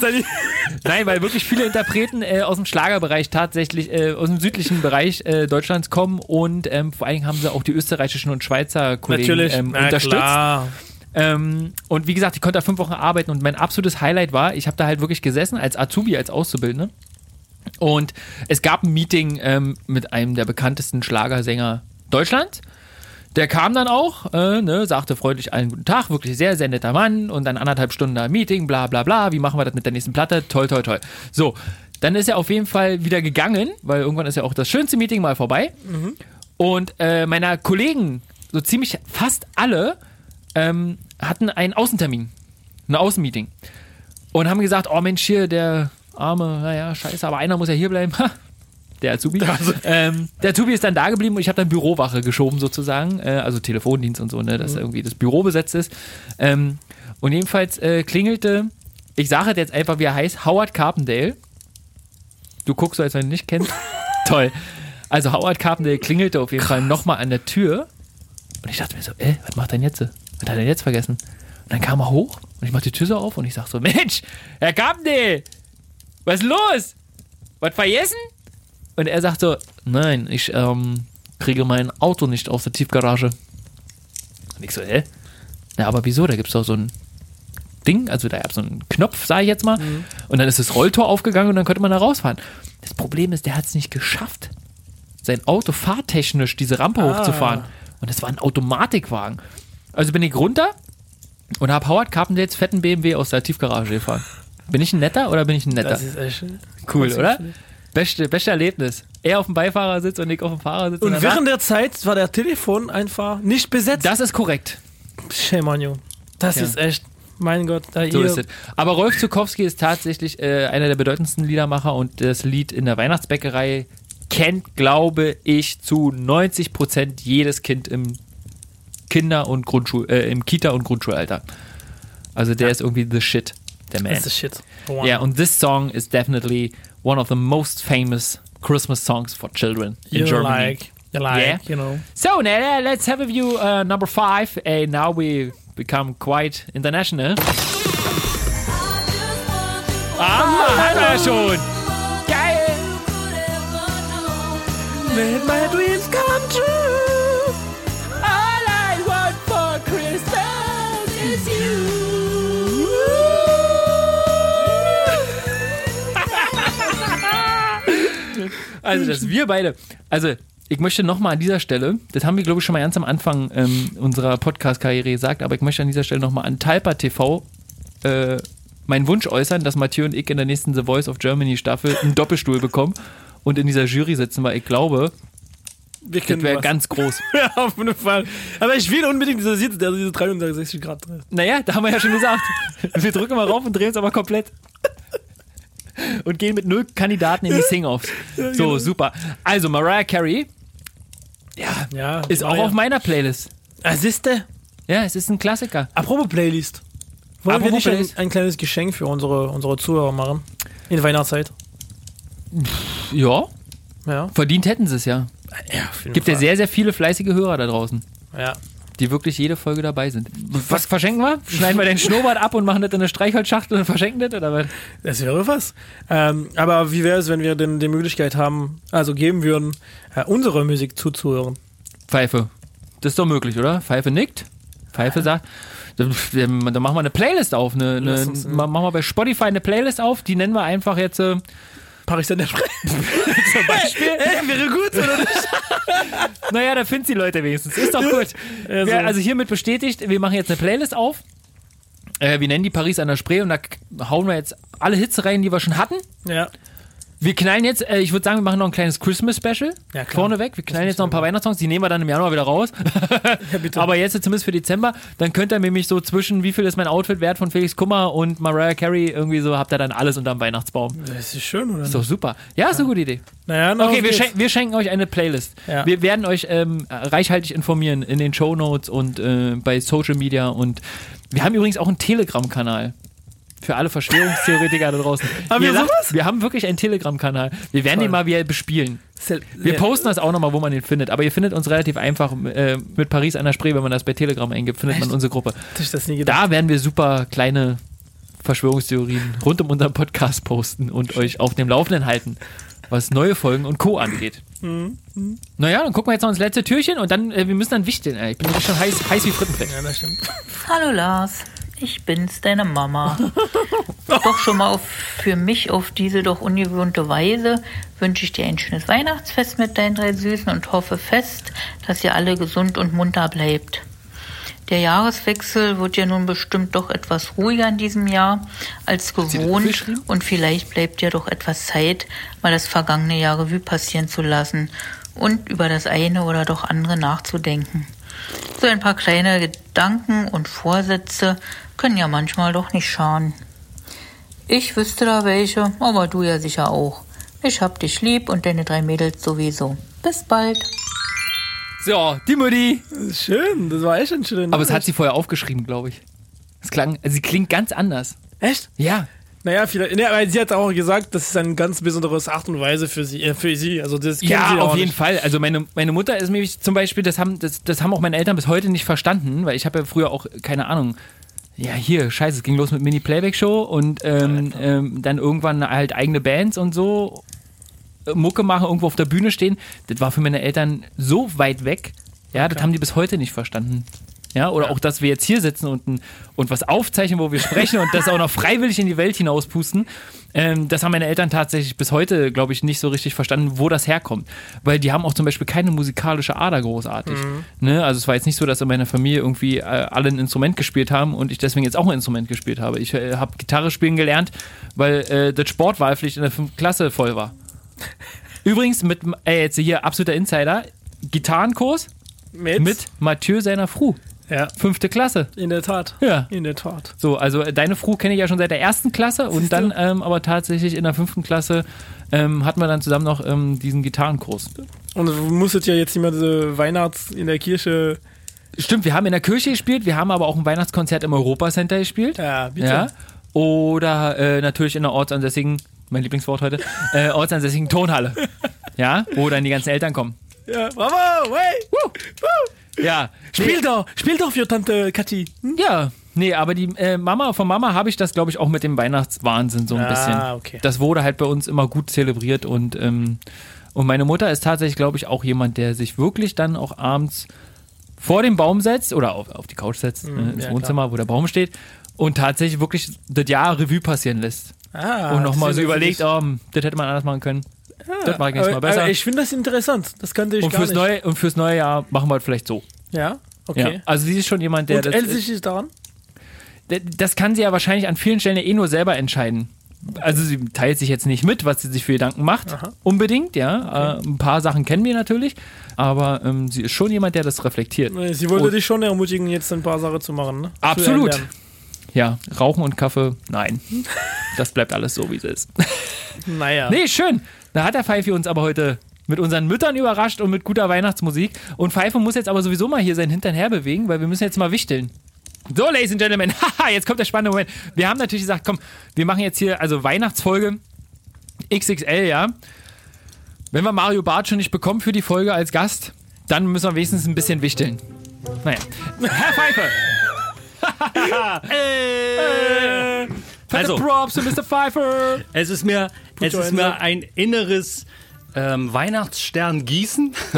Seine- Nein, weil wirklich viele Interpreten äh, aus dem Schlagerbereich tatsächlich, äh, aus dem südlichen Bereich äh, Deutschlands kommen und ähm, vor allen Dingen haben sie auch die österreichischen und Schweizer Kollegen ähm, unterstützt. Klar. Ähm, und wie gesagt, ich konnte da fünf Wochen arbeiten und mein absolutes Highlight war, ich habe da halt wirklich gesessen als Azubi, als Auszubildende. Und es gab ein Meeting ähm, mit einem der bekanntesten Schlagersänger Deutschlands. Der kam dann auch, äh, ne, sagte freundlich allen guten Tag, wirklich sehr, sehr netter Mann und dann anderthalb Stunden da Meeting, bla bla bla, wie machen wir das mit der nächsten Platte? Toll, toll, toll. So, dann ist er auf jeden Fall wieder gegangen, weil irgendwann ist ja auch das schönste Meeting mal vorbei. Und äh, meiner Kollegen, so ziemlich fast alle, ähm, hatten einen Außentermin, ein Außenmeeting. Und haben gesagt, oh Mensch, hier der arme, naja, scheiße, aber einer muss ja hier bleiben. Der Azubi. Ähm, der Azubi ist dann da geblieben und ich habe dann Bürowache geschoben sozusagen, äh, also Telefondienst und so, ne, dass irgendwie das Büro besetzt ist. Ähm, und jedenfalls äh, klingelte, ich sage jetzt einfach, wie er heißt, Howard Carpendale. Du guckst so, als wenn du ihn nicht kennst. Toll. Also Howard Carpendale klingelte auf jeden Fall nochmal an der Tür und ich dachte mir so, äh, was macht er denn jetzt? Was hat er denn jetzt vergessen? Und dann kam er hoch und ich mach die Tür so auf und ich sag so, Mensch, Herr Carpendale, was ist los? Was vergessen? Und er sagt so, nein, ich ähm, kriege mein Auto nicht aus der Tiefgarage. Und ich so, hä? Ja, aber wieso? Da gibt's doch so ein Ding, also da gab so einen Knopf, sage ich jetzt mal. Und dann ist das Rolltor aufgegangen und dann konnte man da rausfahren. Das Problem ist, der hat es nicht geschafft, sein Auto fahrtechnisch diese Rampe hochzufahren. Und es war ein Automatikwagen. Also bin ich runter und habe Howard Carpendales fetten BMW aus der Tiefgarage gefahren. Bin ich ein netter oder bin ich ein netter? Das ist echt Cool, das oder? schön. Beste, beste Erlebnis. Er auf dem Beifahrersitz und ich auf dem Fahrersitz. Und danach- während der Zeit war der Telefon einfach nicht besetzt. das ist korrekt. Shame on you. Das Ja. ist echt, mein Gott. Da So ihr, ist es. Aber Rolf Zukowski ist tatsächlich äh, einer der bedeutendsten Liedermacher und das Lied in der Weihnachtsbäckerei kennt, glaube ich, zu 90 Prozent jedes Kind im Kinder- und Grundschul, äh, im Kita- und Grundschulalter. Also der ist irgendwie the shit, der Man. Das ist shit. Wow. Yeah, and this song is definitely one of the most famous Christmas songs for children in you Germany. like, you like, Yeah. you know. So now let's have a view uh, number five. And now we become quite international. Ah, wir schon. Geil. Let my dreams come true. Also, dass wir beide, also ich möchte nochmal an dieser Stelle, das haben wir glaube ich schon mal ganz am Anfang ähm, unserer Podcast-Karriere gesagt, aber ich möchte an dieser Stelle nochmal an Talpa TV äh, meinen Wunsch äußern, dass Mathieu und ich in der nächsten The Voice of Germany Staffel einen Doppelstuhl bekommen und in dieser Jury sitzen, weil ich glaube, Wir das wäre ganz groß. Ja, auf jeden Fall. Aber ich will unbedingt der diese 360 Grad dreht. Naja, da haben wir ja schon gesagt. Wir drücken mal rauf und drehen uns aber komplett. Und gehen mit null Kandidaten in die Sing-Offs. So, super. Also, Mariah Carey Ja. ist auch auf meiner Playlist. Ah, siehste? Ja, es ist ein Klassiker. Apropos Playlist. Wollen wir Apropos nicht ein, Playlist. ein kleines Geschenk für unsere, unsere Zuhörer machen? In Weihnachtszeit. Ja, Ja. verdient hätten sie es ja. Ja, Gibt ja Fall. sehr, sehr viele fleißige Hörer da draußen, Ja. Die wirklich jede Folge dabei sind. Was verschenken wir? Schneiden wir den Schnurrbart ab und machen das in eine Streichholzschachtel und verschenken das? Oder was? Das wäre was. Ähm, aber wie wäre es, wenn wir denn die Möglichkeit haben, also geben würden, äh, unsere Musik zuzuhören? Pfeife. Das ist doch möglich, oder? Pfeife nickt. Pfeife sagt. Dann, machen wir eine Playlist auf. Eine, eine, ma- machen wir bei Spotify eine Playlist auf. Die nennen wir einfach jetzt. Äh, Paris der Zum Beispiel. Ey, wäre gut, oder nicht? naja, da finden die Leute wenigstens. Ist doch gut. Also- Ja, also hiermit bestätigt, wir machen jetzt eine Playlist auf. Äh, wir nennen die Paris an der Spree und da hauen wir jetzt alle Hits rein, die wir schon hatten. Ja. Wir knallen jetzt, äh, ich würde sagen, wir machen noch ein kleines Christmas-Special Ja, klar. vorneweg. Wir knallen jetzt noch ein paar Weihnachtssongs, die nehmen wir dann im Januar wieder raus. ja, bitte. Aber jetzt zumindest für Dezember, dann könnt ihr nämlich so zwischen, wie viel ist mein Outfit wert von Felix Kummer und Mariah Carey, irgendwie so, habt ihr dann alles unterm Weihnachtsbaum. das ist schön, oder? Ist doch super. Ja, ist eine gute Idee. Naja, na, Okay, wir, schenken, wir schenken euch eine Playlist. Ja. Wir werden euch ähm, reichhaltig informieren in den Show Notes und äh, bei Social Media. Und wir haben übrigens auch einen Telegram-Kanal. Für alle Verschwörungstheoretiker da draußen. Haben wir lacht, sowas? Wir haben wirklich einen Telegram-Kanal. Wir werden Toll. den mal wieder bespielen. Wir posten das auch nochmal, wo man den findet. Aber ihr findet uns relativ einfach äh, mit Paris an der Spree, wenn man das bei Telegram eingibt, findet man Echt? unsere Gruppe. Hätte ich das nie gedacht. Da werden wir super kleine Verschwörungstheorien rund um unseren Podcast posten und euch auf dem Laufenden halten, was neue Folgen und Co. angeht. Mhm. Naja, dann gucken wir jetzt noch ins letzte Türchen und dann, äh, wir müssen dann wichteln. Ey. Ich bin wirklich schon heiß, heiß wie Frittenfett. Ja, das stimmt. Hallo Lars, ich bin's, deine Mama. doch schon mal auf, für mich auf diese doch ungewohnte Weise wünsche ich dir ein schönes Weihnachtsfest mit deinen drei Süßen und hoffe fest, dass ihr alle gesund und munter bleibt. Der Jahreswechsel wird ja nun bestimmt doch etwas ruhiger in diesem Jahr als gewohnt und vielleicht bleibt ja doch etwas Zeit, mal das vergangene Jahr Revue passieren zu lassen und über das eine oder doch andere nachzudenken. So ein paar kleine Gedanken und Vorsätze können ja manchmal doch nicht schaden. Ich wüsste da welche, aber du ja sicher auch. Ich hab dich lieb und deine drei Mädels sowieso. Bis bald. So, die Mutti. Das ist schön, das war echt ein schöner Aber es hat sie vorher aufgeschrieben, glaube ich. Es klang, also sie klingt ganz anders. Echt? Ja. Naja, vielleicht, ne, aber sie hat auch gesagt, das ist eine ganz besondere Art und Weise für sie. Äh, für sie. Also das Ja, auf jeden nicht. Fall. Also meine, meine Mutter ist nämlich zum Beispiel, das haben, das, das haben auch meine Eltern bis heute nicht verstanden, weil ich habe ja früher auch, keine Ahnung, ja hier, scheiße, es ging los mit Mini-Playback-Show und ähm, ähm, dann irgendwann halt eigene Bands und so, äh, Mucke machen, irgendwo auf der Bühne stehen. Das war für meine Eltern so weit weg, ja, das haben die bis heute nicht verstanden. Ja, oder auch, dass wir jetzt hier sitzen und, und was aufzeichnen, wo wir sprechen und das auch noch freiwillig in die Welt hinauspusten. Ähm, das haben meine Eltern tatsächlich bis heute, glaube ich, nicht so richtig verstanden, wo das herkommt. Weil die haben auch zum Beispiel keine musikalische Ader großartig. Ne? Also es war jetzt nicht so, dass in meiner Familie irgendwie äh, alle ein Instrument gespielt haben und ich deswegen jetzt auch ein Instrument gespielt habe. Ich äh, habe Gitarre spielen gelernt, weil äh, das Sportwahlpflicht in der 5. Klasse voll war. Übrigens mit, äh, jetzt hier absoluter Insider, Gitarrenkurs Mit? mit Mathieu seiner Fru. Ja, Fünfte Klasse. in der Tat. Ja. In der Tat. So, also äh, deine Fru kenne ich ja schon seit der ersten Klasse und Siehst du? dann ähm, aber tatsächlich in der fünften Klasse ähm, hatten wir dann zusammen noch ähm, diesen Gitarrenkurs. Und du musstet ja jetzt immer diese Weihnachts in der Kirche. Stimmt, wir haben in der Kirche gespielt, wir haben aber auch ein Weihnachtskonzert im Europacenter gespielt. Ja, bitte. Ja. Oder äh, natürlich in der ortsansässigen, mein Lieblingswort heute, äh, ortsansässigen Tonhalle. Ja, wo dann die ganzen Eltern kommen. Ja, bravo, hey! Woo, woo. Ja, Spiel doch, spiel doch für Tante Kathi. Hm? Ja, nee, aber die äh, Mama, von Mama habe ich das, glaube ich, auch mit dem Weihnachtswahnsinn so ein Ah, bisschen. okay. Das wurde halt bei uns immer gut zelebriert und, ähm, und meine Mutter ist tatsächlich, glaube ich, auch jemand, der sich wirklich dann auch abends vor den Baum setzt oder auf, auf die Couch setzt, ne, ins ja, Wohnzimmer, wo der Baum steht und tatsächlich wirklich das Jahr Revue passieren lässt. Ah, und nochmal so überlegt, oh, das hätte man anders machen können. Das mache ich nächstes Mal besser. ich finde das interessant. Das kannte ich und, gar fürs nicht. neue, und fürs neue Jahr machen wir vielleicht so. Ja, Ja. okay. Also sie ist schon jemand, der Und das, Elsich ist daran? das kann sie ja wahrscheinlich an vielen Stellen ja eh nur selber entscheiden. Also sie teilt sich jetzt nicht mit, was sie sich für Gedanken macht. Unbedingt, ja. Äh, ein paar Sachen kennen wir natürlich, aber ähm, sie ist schon jemand, der das reflektiert. Sie wollte Und- dich schon ermutigen, jetzt ein paar Sachen zu machen. Ne? Absolut. Ja, Rauchen und Kaffee, nein. Das bleibt alles so, wie es ist. Naja. Nee, schön. Da hat der Pfeife uns aber heute mit unseren Müttern überrascht und mit guter Weihnachtsmusik. Und Pfeife muss jetzt aber sowieso mal hier seinen Hintern herbewegen, weil wir müssen jetzt mal wichteln. So, Ladies and Gentlemen, haha, jetzt kommt der spannende Moment. Wir haben natürlich gesagt, komm, wir machen jetzt hier also Weihnachtsfolge XXL, ja. Wenn wir Mario Barth schon nicht bekommen für die Folge als Gast, dann müssen wir wenigstens ein bisschen wichteln. Naja. Herr Pfeife! äh, Also. Props to Mr. Pfeiffer! Es ist mir, es ist mir up. ein inneres ähm, Weihnachtsstern gießen.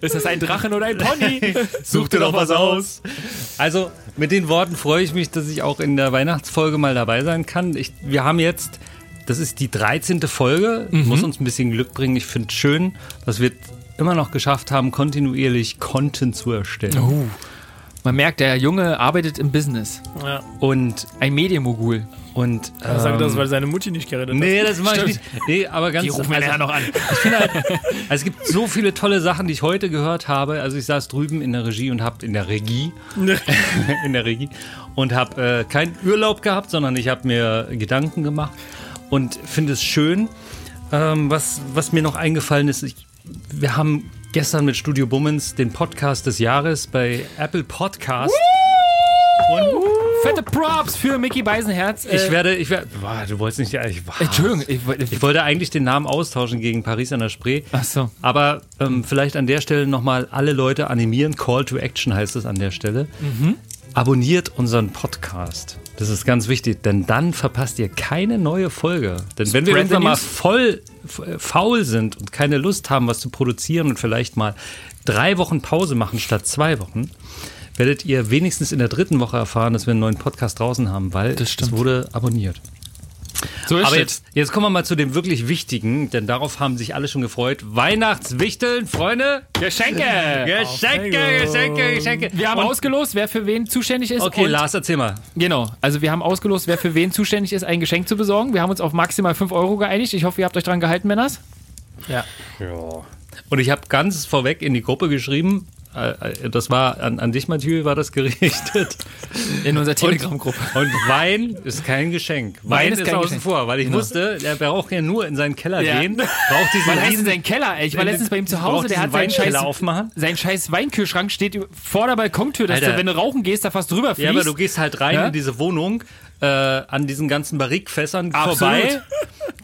Ist das ein Drachen oder ein Pony? Such dir doch was aus. Also mit den Worten freue ich mich, dass ich auch in der Weihnachtsfolge mal dabei sein kann. Ich, wir haben jetzt, das ist die 13. Folge, muss uns ein bisschen Glück bringen. Ich finde es schön, dass wir immer noch geschafft haben, kontinuierlich Content zu erstellen. Man merkt, der Junge arbeitet im Business. Ja. Und ein Medienmogul. Und Er sagt das, ähm, weil seine Mutti nicht geredet hat. Nee, das mache ich nicht. Nee, aber ganz Die rufen wir also, ja noch an. Also es gibt so viele tolle Sachen, die ich heute gehört habe. Also ich saß drüben in der Regie und habe in der Regie, in der Regie und habe äh, keinen Urlaub gehabt, sondern ich habe mir Gedanken gemacht und finde es schön. Ähm, was, was mir noch eingefallen ist, ich, wir haben gestern mit Studio Bummens den Podcast des Jahres bei Apple Podcast. Und Fette Props für Mickey Beisenherz. Äh, ich werde, ich werde, boah, du wolltest nicht, ich, boah. Entschuldigung, ich, wollte- ich wollte eigentlich den Namen austauschen gegen Paris an der Spree. Ach so. Aber ähm, vielleicht an der Stelle nochmal alle Leute animieren. Call to Action heißt es an der Stelle. Abonniert unseren Podcast. Das ist ganz wichtig, denn dann verpasst ihr keine neue Folge. Denn wenn wir Spread irgendwann mal voll äh, faul sind und keine Lust haben, was zu produzieren und vielleicht mal drei Wochen Pause machen statt zwei Wochen, werdet ihr wenigstens in der dritten Woche erfahren, dass wir einen neuen Podcast draußen haben, weil es wurde abonniert. So ist Aber es. jetzt, jetzt kommen wir mal zu dem wirklich Wichtigen, denn darauf haben sich alle schon gefreut. Weihnachtswichteln, Freunde. Geschenke! Geschenke, Geschenke, Geschenke. Wir haben Und- ausgelost, wer für wen zuständig ist. Okay, und Lars, erzähl mal. Genau, also wir haben ausgelost, wer für wen zuständig ist, ein Geschenk zu besorgen. Wir haben uns auf maximal 5 Euro geeinigt. Ich hoffe, ihr habt euch dran gehalten, Männers. Ja. Und ich habe ganz vorweg in die Gruppe geschrieben, das war an, an dich, Mathieu, war das gerichtet. In unserer Telegram-Gruppe. Und Wein ist kein Geschenk. Wein, ist ist, kein außen Geschenk. vor, weil ich wusste, der braucht ja nur in seinen Keller Ja. gehen, braucht diesen Man heißt in seinen Keller, ey. Ich war letztens bei ihm zu Hause, der hat seinen scheiß, aufmachen. sein scheiß Weinkühlschrank steht vor der Balkontür, dass Alter. du, wenn du rauchen gehst, da fast drüber fliegst. Ja, aber du gehst halt rein Ja? in diese Wohnung, äh, an diesen ganzen Barrikfässern vorbei.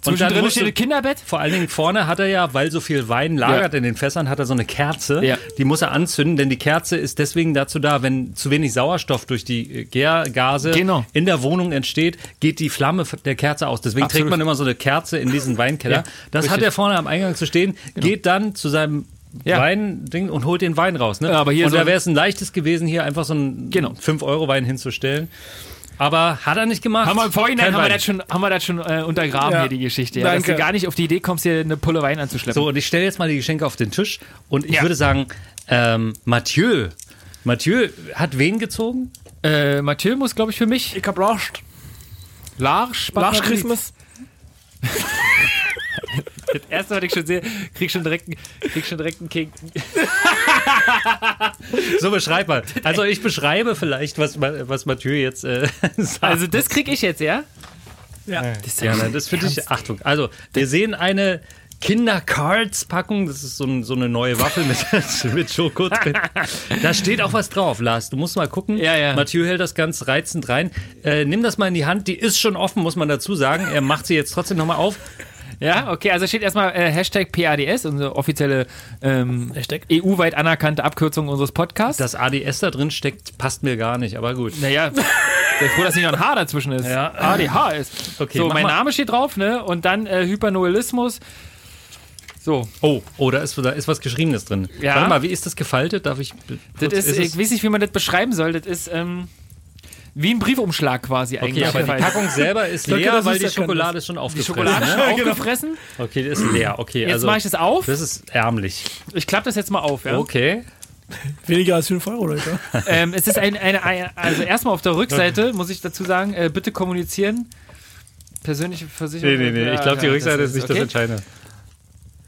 Und dann Zwischendrin steht ein Kinderbett. vor allen Dingen vorne hat er ja, weil so viel Wein lagert Ja. in den Fässern, hat er so eine Kerze. Ja. Die muss er anzünden, denn die Kerze ist deswegen dazu da, wenn zu wenig Sauerstoff durch die äh, Gärgase Genau. in der Wohnung entsteht, geht die Flamme der Kerze aus. Deswegen Absolut. trägt man immer so eine Kerze in diesen Weinkeller. Ja, das hat richtig. er vorne am Eingang zu stehen, geht dann zu seinem Ja. Wein-Ding und holt den Wein raus. Ne? Ja, aber hier und so da wäre es ein leichtes gewesen, hier einfach so einen Genau. 5-Euro-Wein hinzustellen. Aber hat er nicht gemacht. Haben wir im Vorhinein haben wir, das schon, haben wir das schon äh, untergraben Ja. hier, die Geschichte. Ja, dass du gar nicht auf die Idee kommst, hier eine Pulle Wein anzuschleppen. So, und ich stelle jetzt mal die Geschenke auf den Tisch und ich Ja. würde sagen, ähm, Mathieu. Mathieu hat wen gezogen? Äh, Mathieu muss, glaube ich, für mich. Ich hab Last. Larsch, Last Christmas. Das erste, was ich schon sehe, krieg schon direkt, krieg schon direkt einen King. So beschreib mal. Also ich beschreibe vielleicht, was, was Mathieu jetzt äh, sagt. Also, das krieg ich jetzt, ja? Ja. Das ja, das finde ich. Achtung. Also, wir sehen eine Kinder-Cards-Packung. Das ist so, ein, so eine neue Waffel mit, mit Schoko drin. Da steht auch was drauf, Lars. Du musst mal gucken. Ja, ja. Mathieu hält das ganz reizend rein. Äh, nimm das mal in die Hand. Die ist schon offen, muss man dazu sagen. Er macht sie jetzt trotzdem nochmal auf. Ja, okay, also steht erstmal äh, Hashtag PADS, unsere offizielle ähm. EU-weit anerkannte Abkürzung unseres Podcasts. Das ADS da drin steckt, passt mir gar nicht, aber gut. naja, sehr froh, dass nicht noch ein H dazwischen ist. Ja. ADH ist. Okay, so, mein mal. Name steht drauf, ne? Und dann äh, Hypernoelismus. So, Oh, oh, da ist, da ist was Geschriebenes drin. Ja. Warte mal, wie ist das gefaltet? Darf ich. das kurz- ist, es- ich weiß nicht, wie man das beschreiben soll. Das ist, ähm, Wie ein Briefumschlag quasi Okay, eigentlich. aber die Packung selber ist leer, dass weil die Schokolade ist schon aufgefressen. Schokolade ne? schon aufgefressen. Okay, die ist leer. Okay, Jetzt also mache ich das auf. das ist ärmlich. Ich klappe das jetzt mal auf. Ja? Okay. Weniger als 5 Euro, Leute. Ähm, es ist ein, eine, eine, also erstmal auf der Rückseite, muss ich dazu sagen, äh, bitte kommunizieren. Persönliche Versicherung. Nee, nee, nee. Ich glaube, die Rückseite das ist nicht das okay. Entscheidende.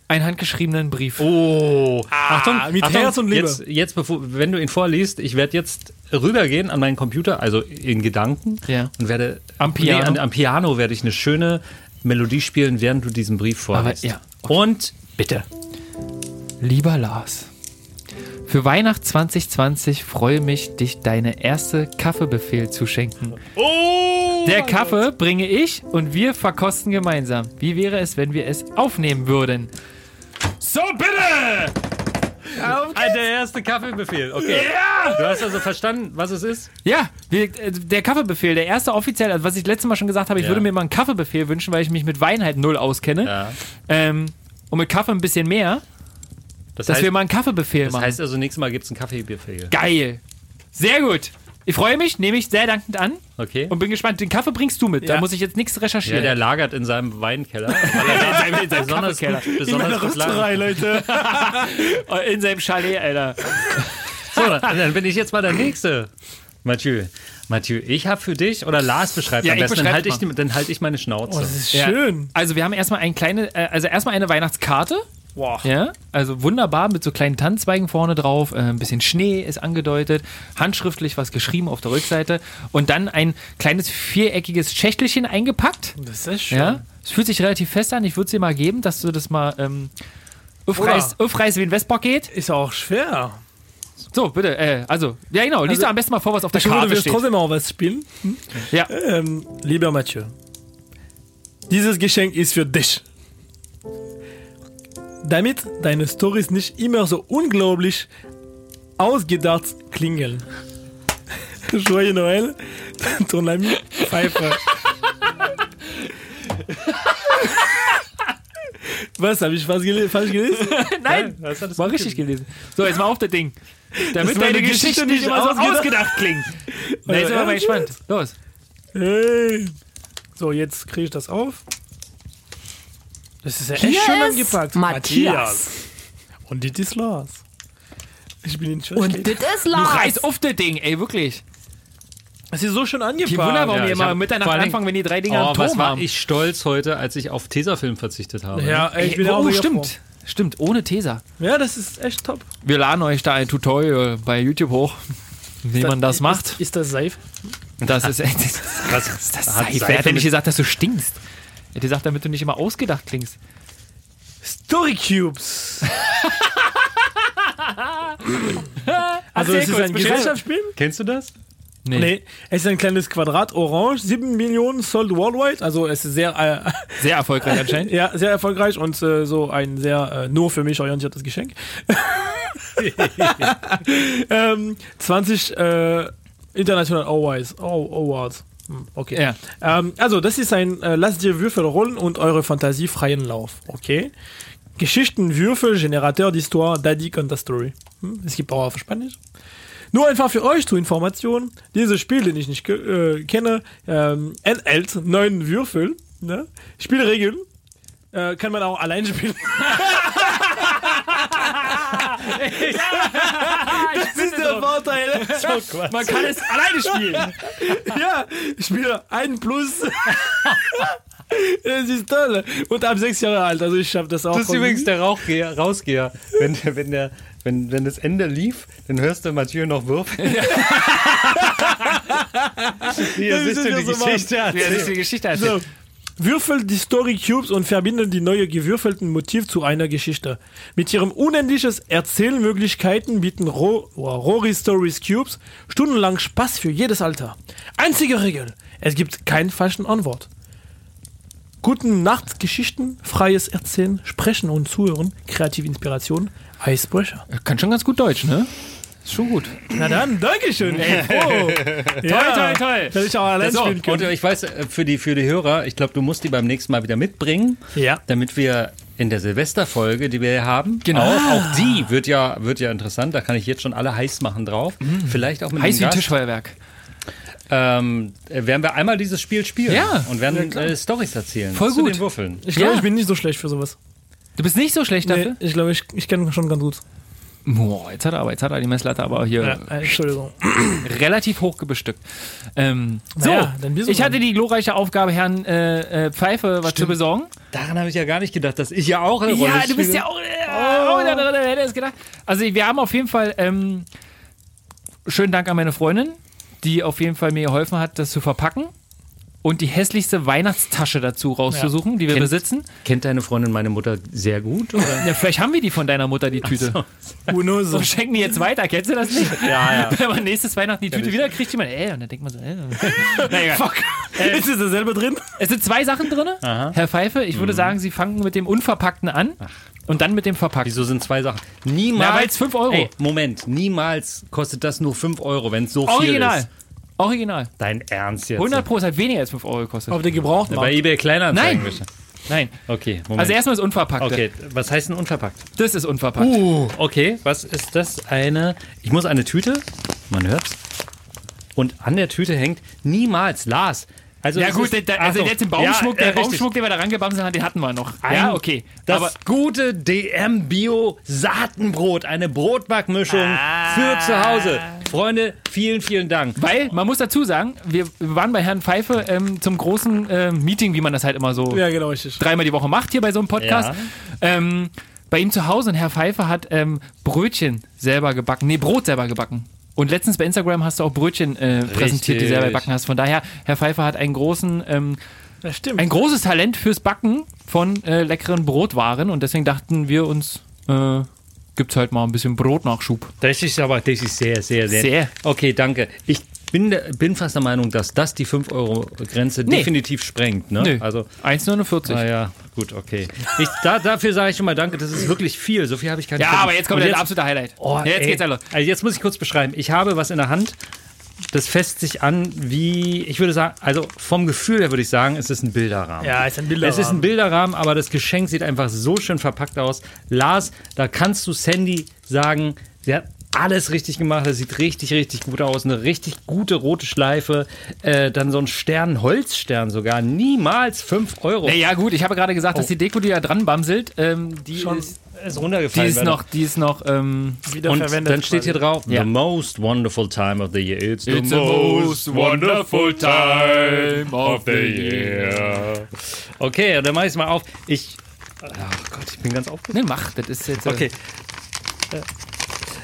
Einen handgeschriebenen Brief. Oh, Achtung, mit Achtung, Herz und Liebe. Jetzt, jetzt bevor, wenn du ihn vorliest, ich werde jetzt rübergehen an meinen Computer, also in Gedanken, Ja. und werde Am Piano. Nee, an, am Piano werde ich eine schöne Melodie spielen, während du diesen Brief vorliest. ja, Und bitte. Lieber Lars, für Weihnachten 2020 freue mich, dich deine erste Kaffeebefehl zu schenken. Oh! Der Kaffee bringe ich und wir verkosten gemeinsam. Wie wäre es, wenn wir es aufnehmen würden? So, bitte! Ah, der erste Kaffeebefehl. Okay. Du hast also verstanden, was es ist? Ja, wir, äh, der Kaffeebefehl, der erste offiziell, also was ich letztes Mal schon gesagt habe, ich Ja. würde mir mal einen Kaffeebefehl wünschen, weil ich mich mit Wein halt null auskenne. Ja. Ähm, und mit Kaffee ein bisschen mehr, Das, dass heißt, wir mal einen Kaffeebefehl das machen. heißt also, nächstes Mal gibt es einen Kaffeebefehl. Geil. Sehr gut. Ich freue mich, nehme ich sehr dankend an Okay. und bin gespannt. Den Kaffee bringst du mit, da Ja. muss ich jetzt nichts Ja, recherchieren. der lagert in seinem Weinkeller. Er seinem- in seinem besonders Kaffeekeller. gut, In besonders gut Rösterei. Leute. in seinem Chalet, Alter. So, dann bin ich jetzt mal der Nächste. Mathieu. Mathieu, ich habe für dich, oder Lars beschreibt Ja, am besten, dann halte ich, halt ich meine Schnauze. Oh, das ist Ja. schön. Also wir haben erstmal eine kleine, äh, also erstmal eine Weihnachtskarte. Boah. Ja, also wunderbar mit so kleinen Tannenzweigen vorne drauf, äh, ein bisschen Schnee ist angedeutet, handschriftlich was geschrieben auf der Rückseite und dann ein kleines viereckiges Schächtelchen eingepackt. Das ist schön. Ja, es fühlt sich relativ fest an. Ich würde es dir mal geben, dass du das mal ähm, aufreißt, aufreißt wie ein Westpaket. Ist auch schwer. So, bitte, äh, also, ja genau, liest Also, du am besten mal vor, was auf der Ich würde Karte steht. trotzdem auch was spielen. Ja, Ähm, lieber Mathieu, dieses Geschenk ist für dich. Damit deine Stories nicht immer so unglaublich ausgedacht klingen. Joyeux Noël, ton ami Pfeife. Was, habe ich was gele falsch gelesen? nein, das war richtig gelesen. So, jetzt mal auf das Ding. Damit Das deine eine Geschichten Geschichte nicht immer so ausgedacht. ausgedacht klingen. Na, jetzt sind wir mal gespannt. Los. Hey. So, jetzt kriege ich das auf. Das ist ja echt Hier schön ist angepackt. Matthias. Und das ist Lars. Ich bin in Und das ist Du Lars. reißt auf das Ding, ey, wirklich. Es ist so schön Die angepackt. Wunder, warum Ja, ihr ich immer Mitternacht anfangen, wenn die drei Dinger Oh, einen was Turm war haben. ich stolz heute, als ich auf Tesafilm verzichtet habe. Ja, ey, ich Ey, bin auch oh, stimmt. Stimmt, ohne Tesa. froh. Ja, das ist echt top. Wir laden euch da ein Tutorial bei YouTube hoch, wie man das macht. Ist, ist das safe? Das ist echt. Das, Was? das, das Hat Seife. Seife Er hat ja nicht gesagt, dass du stinkst. Er hat gesagt, damit du nicht immer ausgedacht klingst. Story Cubes. also, es ist ein Gesellschaftsspiel? Kennst du das? Nee. Es ist ein kleines Quadrat, orange, 7 Millionen sold worldwide. Also, es ist sehr, äh, Sehr erfolgreich anscheinend. ja, sehr erfolgreich und äh, so ein sehr äh, nur für mich orientiertes Geschenk. ähm, 20 äh, International Awards. Oh, Awards. Hm, Okay. Ja. Ähm, also, das ist ein äh, Lasst dir Würfel rollen und eure Fantasie freien Lauf. Okay. Geschichten, Würfel, Generateur d'Histoire, Daddy Conta Story. Hm, es gibt auch auf Spanisch. Nur einfach für euch zur Information, dieses Spiel, den ich nicht äh, kenne, ähm, enthält neun Würfel. Ne? Spielregeln äh, kann man auch allein spielen. das ist der Vorteil. Man kann es alleine spielen. ja, ich spiele ein Plus. das ist toll. Und ab sechs Jahre alt, also ich schaffe das auch. Das ist übrigens der Rauchgeher, Rausgeher. Wenn, der- wenn, der, wenn, wenn das Ende lief, dann hörst du Mathieu noch würfeln. Wie er Ja, sich das so ist die ja so Geschichte Wie er sich erzählt. die Geschichte So. Würfel die Story Cubes und verbinden die neue gewürfelten Motiv zu einer Geschichte. Mit ihrem unendliches Erzählmöglichkeiten bieten Ro Rory Stories Cubes stundenlang Spaß für jedes Alter. Einzige Regel: Es gibt keinen falschen Antwort. Guten Nachtgeschichten, freies Erzählen, Sprechen und Zuhören, kreative Inspiration, Icebreaker. Kann schon ganz gut Deutsch, ne? Ist schon gut. Na dann, Dankeschön. Ey, oh. Toll, toll, toll. Hätte ich auch allein So, spielen und können. ich weiß, äh, für die, für die Hörer, ich glaube, du musst die beim nächsten Mal wieder mitbringen, Ja. damit wir in der Silvesterfolge, die wir hier haben, Genau. auch, auch die wird ja, wird ja interessant, da kann ich jetzt schon alle heiß machen drauf. Vielleicht auch mit Heiß einem wie. Tischfeuerwerk. ähm, werden wir einmal dieses Spiel spielen Ja. und werden äh, Stories erzählen Voll zu gut. den Würfeln. Ich glaube, Ja. ich bin nicht so schlecht für sowas. Du bist nicht so schlecht Nee, dafür? ich glaube, ich, ich kenne schon ganz gut. Boah, jetzt hat er aber, jetzt hat er die Messlatte aber hier Ja, äh, Entschuldigung. relativ hoch gebestückt. Ähm, so, du ich hatte die glorreiche Aufgabe, Herrn äh, äh, Pfeife was zu besorgen. Daran habe ich ja gar nicht gedacht, dass ich ja auch eine Rolle Ja, du bist spiele. ja auch, äh, auch da drin, hätte es gedacht. Also wir haben auf jeden Fall, ähm, schönen Dank an meine Freundin, die auf jeden Fall mir geholfen hat, das zu verpacken und die hässlichste Weihnachtstasche dazu rauszusuchen, die wir Kennt- besitzen. Kennt deine Freundin meine Mutter sehr gut? Oder? Ja, vielleicht haben wir die von deiner Mutter, die Tüte. Who knows? So schenken die jetzt weiter, kennst du das nicht? Ja, ja. Wenn man nächstes Weihnachten die Tüte wieder kriegt, jemand, ey, und dann denkt man so, ey. Na egal. Fuck. Ist es dasselbe drin? Es sind zwei Sachen drin, Herr Pfeife. Ich Mhm. würde sagen, Sie fangen mit dem Unverpackten an und dann mit dem Verpackten. Wieso sind zwei Sachen? Niemals. Na, weil's fünf Euro. Ey, Moment, niemals kostet das nur 5 Euro, wenn es so viel Original. ist. Original. Dein Ernst jetzt? 100 Pro, es hat weniger als 5 Euro gekostet. Auf der Gebrauchten. Bei eBay Kleinanzeigen. Nein. Nein. Okay, Moment. Also erstmal das Unverpackte. okay, was heißt denn unverpackt? Das ist unverpackt. Uh, okay, was ist das? Eine. Ich muss eine Tüte. Man hört's. Und an der Tüte hängt niemals Lars. Also Ja gut, ist, der, also jetzt den Baumschmuck, ja, der äh. Baumschmuck, den wir da rangebamselt haben, den hatten wir noch. Ein- ja, okay. Das Aber gute DM Bio Saatenbrot, eine Brotbackmischung für zu Hause. Freunde, vielen, vielen Dank. weil, man muss dazu sagen, wir waren bei Herrn Pfeife ähm, zum großen äh, Meeting, wie man das halt immer so Ja, genau, dreimal die Woche macht hier bei so einem Podcast. Ähm, bei ihm zu Hause und Herr Pfeife hat ähm, Brötchen selber gebacken. Nee, Brot selber gebacken. Und letztens bei Instagram hast du auch Brötchen äh, präsentiert, die selber gebacken hast. Von daher, Herr Pfeife hat einen großen, ähm, ein großes Talent fürs Backen von äh, leckeren Brotwaren. Und deswegen dachten wir uns, äh, gibt's halt mal ein bisschen Brotnachschub. Das ist aber, das ist sehr, sehr, sehr. Sehr. Okay, danke. Ich bin, der- bin fast der Meinung, dass das die 5-Euro-Grenze Nee. definitiv sprengt. Ne? Also, 1,49. ah ja, gut, okay. Ich, da, dafür sage ich schon mal danke, das ist wirklich viel. So viel habe ich gar nicht Ja, verdient. aber jetzt kommt Und der absolute Highlight. Oh, ja, jetzt ey. geht's los. Also jetzt muss ich kurz beschreiben. Ich habe was in der Hand. Das fässt sich an wie, ich würde sagen, also vom Gefühl her würde ich sagen, es ist ein Bilderrahmen. Ja, ist ein Bilderrahmen. Es ist ein Bilderrahmen, aber das Geschenk sieht einfach so schön verpackt aus. Lars, da kannst du Sandy sagen, sie hat alles richtig gemacht. Das sieht richtig, richtig gut aus. Eine richtig gute rote Schleife. Äh, dann so ein Stern, Holzstern sogar. Niemals 5 Euro. Ja, gut, ich habe gerade gesagt, dass die Deko, die da dran bamselt, ähm, die Schon ist, ist die runtergefallen. ist Werner. noch, die ist noch, ähm, wieder Und verwendet. dann steht hier drauf, Ja. the most wonderful time of the year. It's the, It's the most wonderful time of the year. Okay, dann mach ich es mal auf. Ich, ach Gott, ich bin ganz aufgeregt. ne, mach, das ist jetzt, Okay. Äh,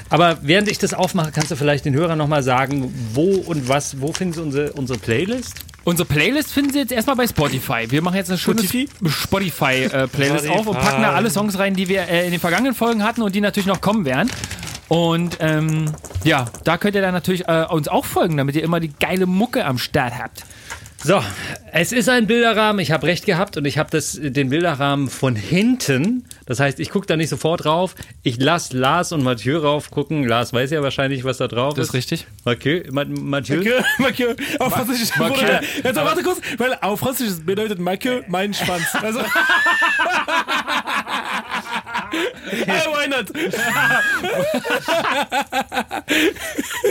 Aber während ich das aufmache, kannst du vielleicht den Hörern nochmal sagen, wo und was, wo finden sie unsere, unsere Playlist? Unsere Playlist finden Sie jetzt erstmal bei Spotify. Wir machen jetzt eine schöne Spotify? Spotify-Playlist Spotify. auf und packen da alle Songs rein, die wir äh, in den vergangenen Folgen hatten und die natürlich noch kommen werden. Und ähm, ja, da könnt ihr dann natürlich äh, uns auch folgen, damit ihr immer die geile Mucke am Start habt. So, es ist ein Bilderrahmen. Ich habe recht gehabt und ich habe das den Bilderrahmen von hinten. Das heißt, ich gucke da nicht sofort drauf. Ich lasse Lars und Mathieu rauf gucken. Lars weiß ja wahrscheinlich, was da drauf Das ist. ist richtig. Mathieu, Ma Mathieu. Marke, Marke, auf Französisch. Wurde- Jetzt aber warte kurz, weil auf Französisch bedeutet Marke mein Schwanz. Also. Ah, why not?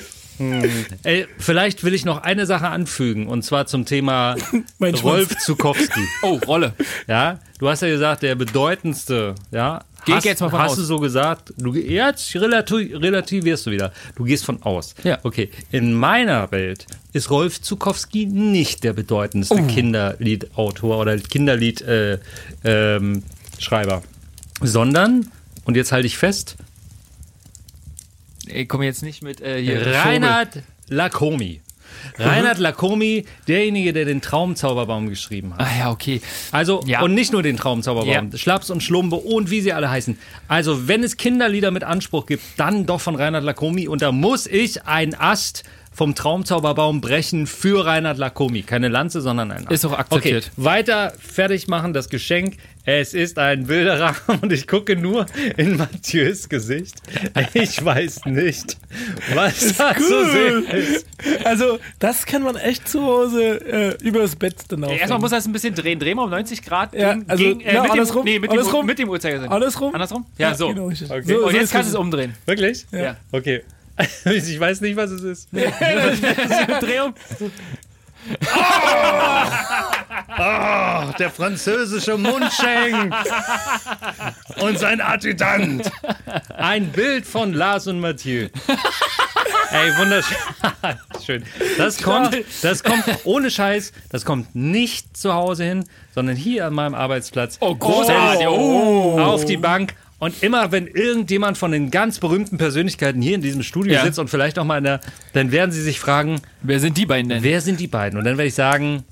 Ey, vielleicht will ich noch eine Sache anfügen und zwar zum Thema. Rolf Zukowski. Oh, Rolle. Ja, du hast ja gesagt, der bedeutendste, ja. Geh ich hast, jetzt mal von Hast aus. du so gesagt? Du jetzt relativ, relativierst du wieder. Du gehst von aus. Ja. Okay. In meiner Welt ist Rolf Zukowski nicht der bedeutendste Oh. Kinderliedautor oder Kinderliedschreiber, äh, ähm, sondern und jetzt halte ich fest, Ich komme jetzt nicht mit äh, hier. Reinhard Lacomi. Mhm. Reinhard Lacomi, derjenige, der den Traumzauberbaum geschrieben hat. Ah ja, okay. Also, Ja. und nicht nur den Traumzauberbaum, Ja. Schlaps und Schlumbe und wie sie alle heißen. Also, wenn es Kinderlieder mit Anspruch gibt, dann doch von Reinhard Lacomi. Und da muss ich ein Ast vom Traumzauberbaum brechen für Reinhard Lacomi. Keine Lanze, sondern ein Ast. Ist auch akzeptiert. Okay, weiter fertig machen, das Geschenk. Es ist ein Bilderrahmen und ich gucke nur in Mathieu's Gesicht. Ich weiß nicht, was da zu sehen ist. Also, das kann man echt zu Hause äh, übers Bett dann aufhängen. Erstmal muss er es ein bisschen drehen. Drehen wir um 90 Grad. Ja, gegen, also, gegen, äh, na, mit, andersrum, dem, nee, mit, andersrum. Dem, mit dem Uhrzeigersinn. Andersrum? Andersrum? Ja, so. Genau. Okay. So, Und jetzt ist kannst du es. es umdrehen. Wirklich? Ja. Okay. Ich weiß nicht, was es ist. Dreh um. Oh, der französische Mundschenk und sein Adjutant. Ein Bild von Lars und Mathieu. Ey, wunderschön. Schön. Das kommt, das kommt ohne Scheiß, das kommt nicht zu Hause hin, sondern hier an meinem Arbeitsplatz. Oh, großartig. Oh. Auf die Bank. Und immer, wenn irgendjemand von den ganz berühmten Persönlichkeiten hier in diesem Studio Ja. sitzt und vielleicht auch mal in der, dann werden sie sich fragen, Wer sind die beiden denn? wer sind die beiden? Und dann werde ich sagen,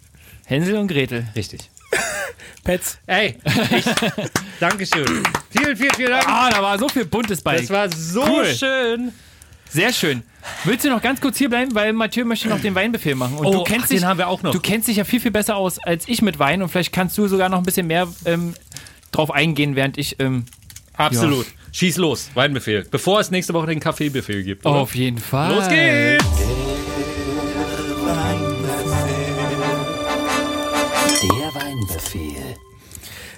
Hänsel und Gretel. richtig. Pets. Ey, ich, Dankeschön. Vielen, vielen, vielen Dank. Ah, da war so viel Buntes bei. Das war so Cool. schön. Sehr schön. Willst du noch ganz kurz hier bleiben, weil Mathieu möchte noch den Weinbefehl machen. Und Oh, du kennst ach, den dich, haben wir auch noch. Du kennst dich ja viel, viel besser aus als ich mit Wein und vielleicht kannst du sogar noch ein bisschen mehr ähm, drauf eingehen, während ich ähm, Absolut. Schieß los, Weinbefehl. Bevor es nächste Woche den Kaffeebefehl gibt. oder? auf jeden Fall. Los geht's! Der Weinbefehl.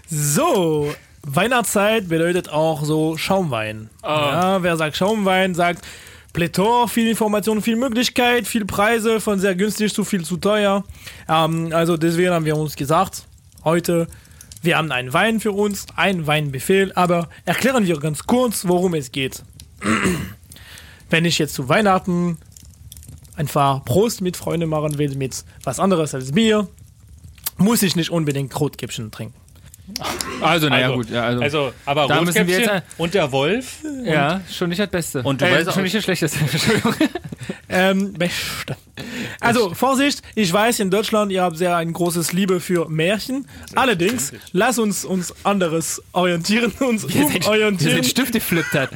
So, Weihnachtszeit bedeutet auch so Schaumwein. Ja, wer sagt Schaumwein, sagt Plätor, viel Information, viel Möglichkeit, viel Preise, von sehr günstig zu viel zu teuer. Ähm, also deswegen haben wir uns gesagt, heute, wir haben einen Wein für uns, einen Weinbefehl, aber erklären wir ganz kurz, worum es geht. Wenn ich jetzt zu Weihnachten einfach Prost mit Freunden machen will, mit was anderes als Bier, muss ich nicht unbedingt Rotkäppchen trinken. Also, naja, Also, gut. Ja, also, Also, aber Da müssen wir jetzt- und der Wolf. ja, schon nicht das Beste. Und du äh, weißt auch- schon nicht das Schlechteste. Entschuldigung. Ähm, beste. Also, Vorsicht, ich weiß, in Deutschland, ihr habt sehr ein großes Liebe für Märchen. Allerdings, lass uns uns anderes orientieren, uns Wie er sein- wie er umorientieren. sein Stift geflippt hat.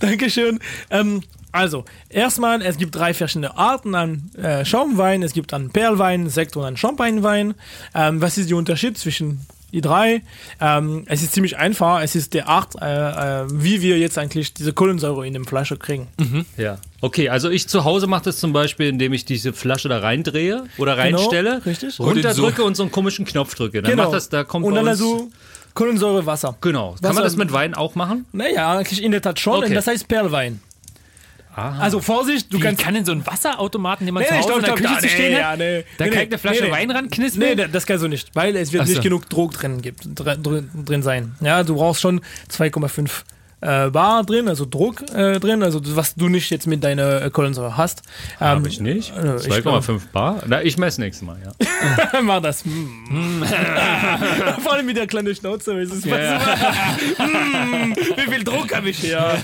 Dankeschön. Ähm, also, erstmal, es gibt drei verschiedene Arten an äh, Schaumwein. Es gibt einen Perlwein, Sekt und einen Champagnewein. Ähm, was ist der Unterschied zwischen die drei? Ähm, es ist ziemlich einfach. Es ist der Art, äh, äh, wie wir jetzt eigentlich diese Kohlensäure in dem Flasche kriegen. Ja. Okay, also ich zu Hause mache das zum Beispiel, indem ich diese Flasche da reindrehe oder reinstelle, Genau, richtig. runterdrücke und so einen komischen Knopf drücke. Dann macht das, da kommt und dann also Kohlensäure, Wasser. Genau. Kann Wasser- man das mit Wein auch machen? Naja, eigentlich in der Tat schon. Okay. Das heißt Perlwein. Also Vorsicht, du Wie kannst. kann in so einen Wasserautomaten, den man Nee, zu Hause stopp, in der stopp, Küche da, zu stehen nee, hat, ja, nee. da Nee, kann nee, ich eine Flasche. Wein ranknispeln? Nee, da- das kannst du nicht, weil es wird Ach nicht so. genug Druck drin, gibt, drin, drin sein. Ja, du brauchst schon 2,5 äh, Bar drin, also Druck äh, drin, also was du nicht jetzt mit deiner äh, Kohlensäure hast. Ähm, Habe ich nicht. äh, ich 2,5 Bar? Na, ich messe nächstes Mal, ja. Mach das. Mm. Vor allem mit der kleinen Schnauze. Es ist Ja. Mm, wie viel Druck habe ich hier?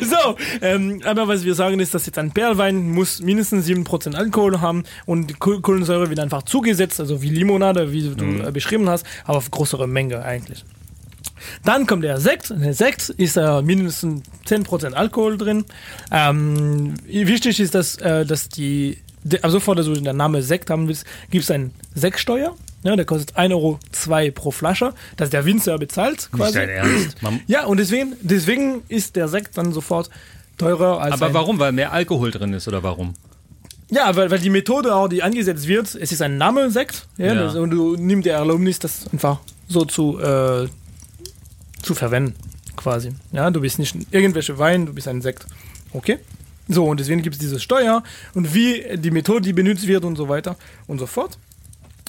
so, ähm, aber was wir sagen ist, dass jetzt ein Perlwein muss mindestens 7% Alkohol haben und die Koh- Kohlensäure wird einfach zugesetzt, also wie Limonade, wie du äh, beschrieben hast, aber auf größere Menge eigentlich. Dann kommt der Sekt. Der Sekt ist äh, mindestens 10% Alkohol drin. Ähm, wichtig ist, dass, äh, dass die, de, also sofort, dass du den Name Sekt haben willst, gibt es einen Sektsteuer. Ja, der kostet 1,02 Euro pro Flasche, dass der Winzer bezahlt quasi. Nicht dein Ernst. Man, Ja, und deswegen, deswegen ist der Sekt dann sofort teurer als aber warum? Weil mehr Alkohol drin ist oder warum? Ja, weil, weil die Methode auch, die angesetzt wird, es ist ein Name Sekt, ja, Ja. Und du nimmst der Erlaubnis, das einfach so zu, äh, zu verwenden, quasi. Ja, du bist nicht irgendwelche Wein, du bist ein Sekt. Okay? So, und deswegen gibt es diese Steuer und wie die Methode, die benutzt wird und so weiter und so fort.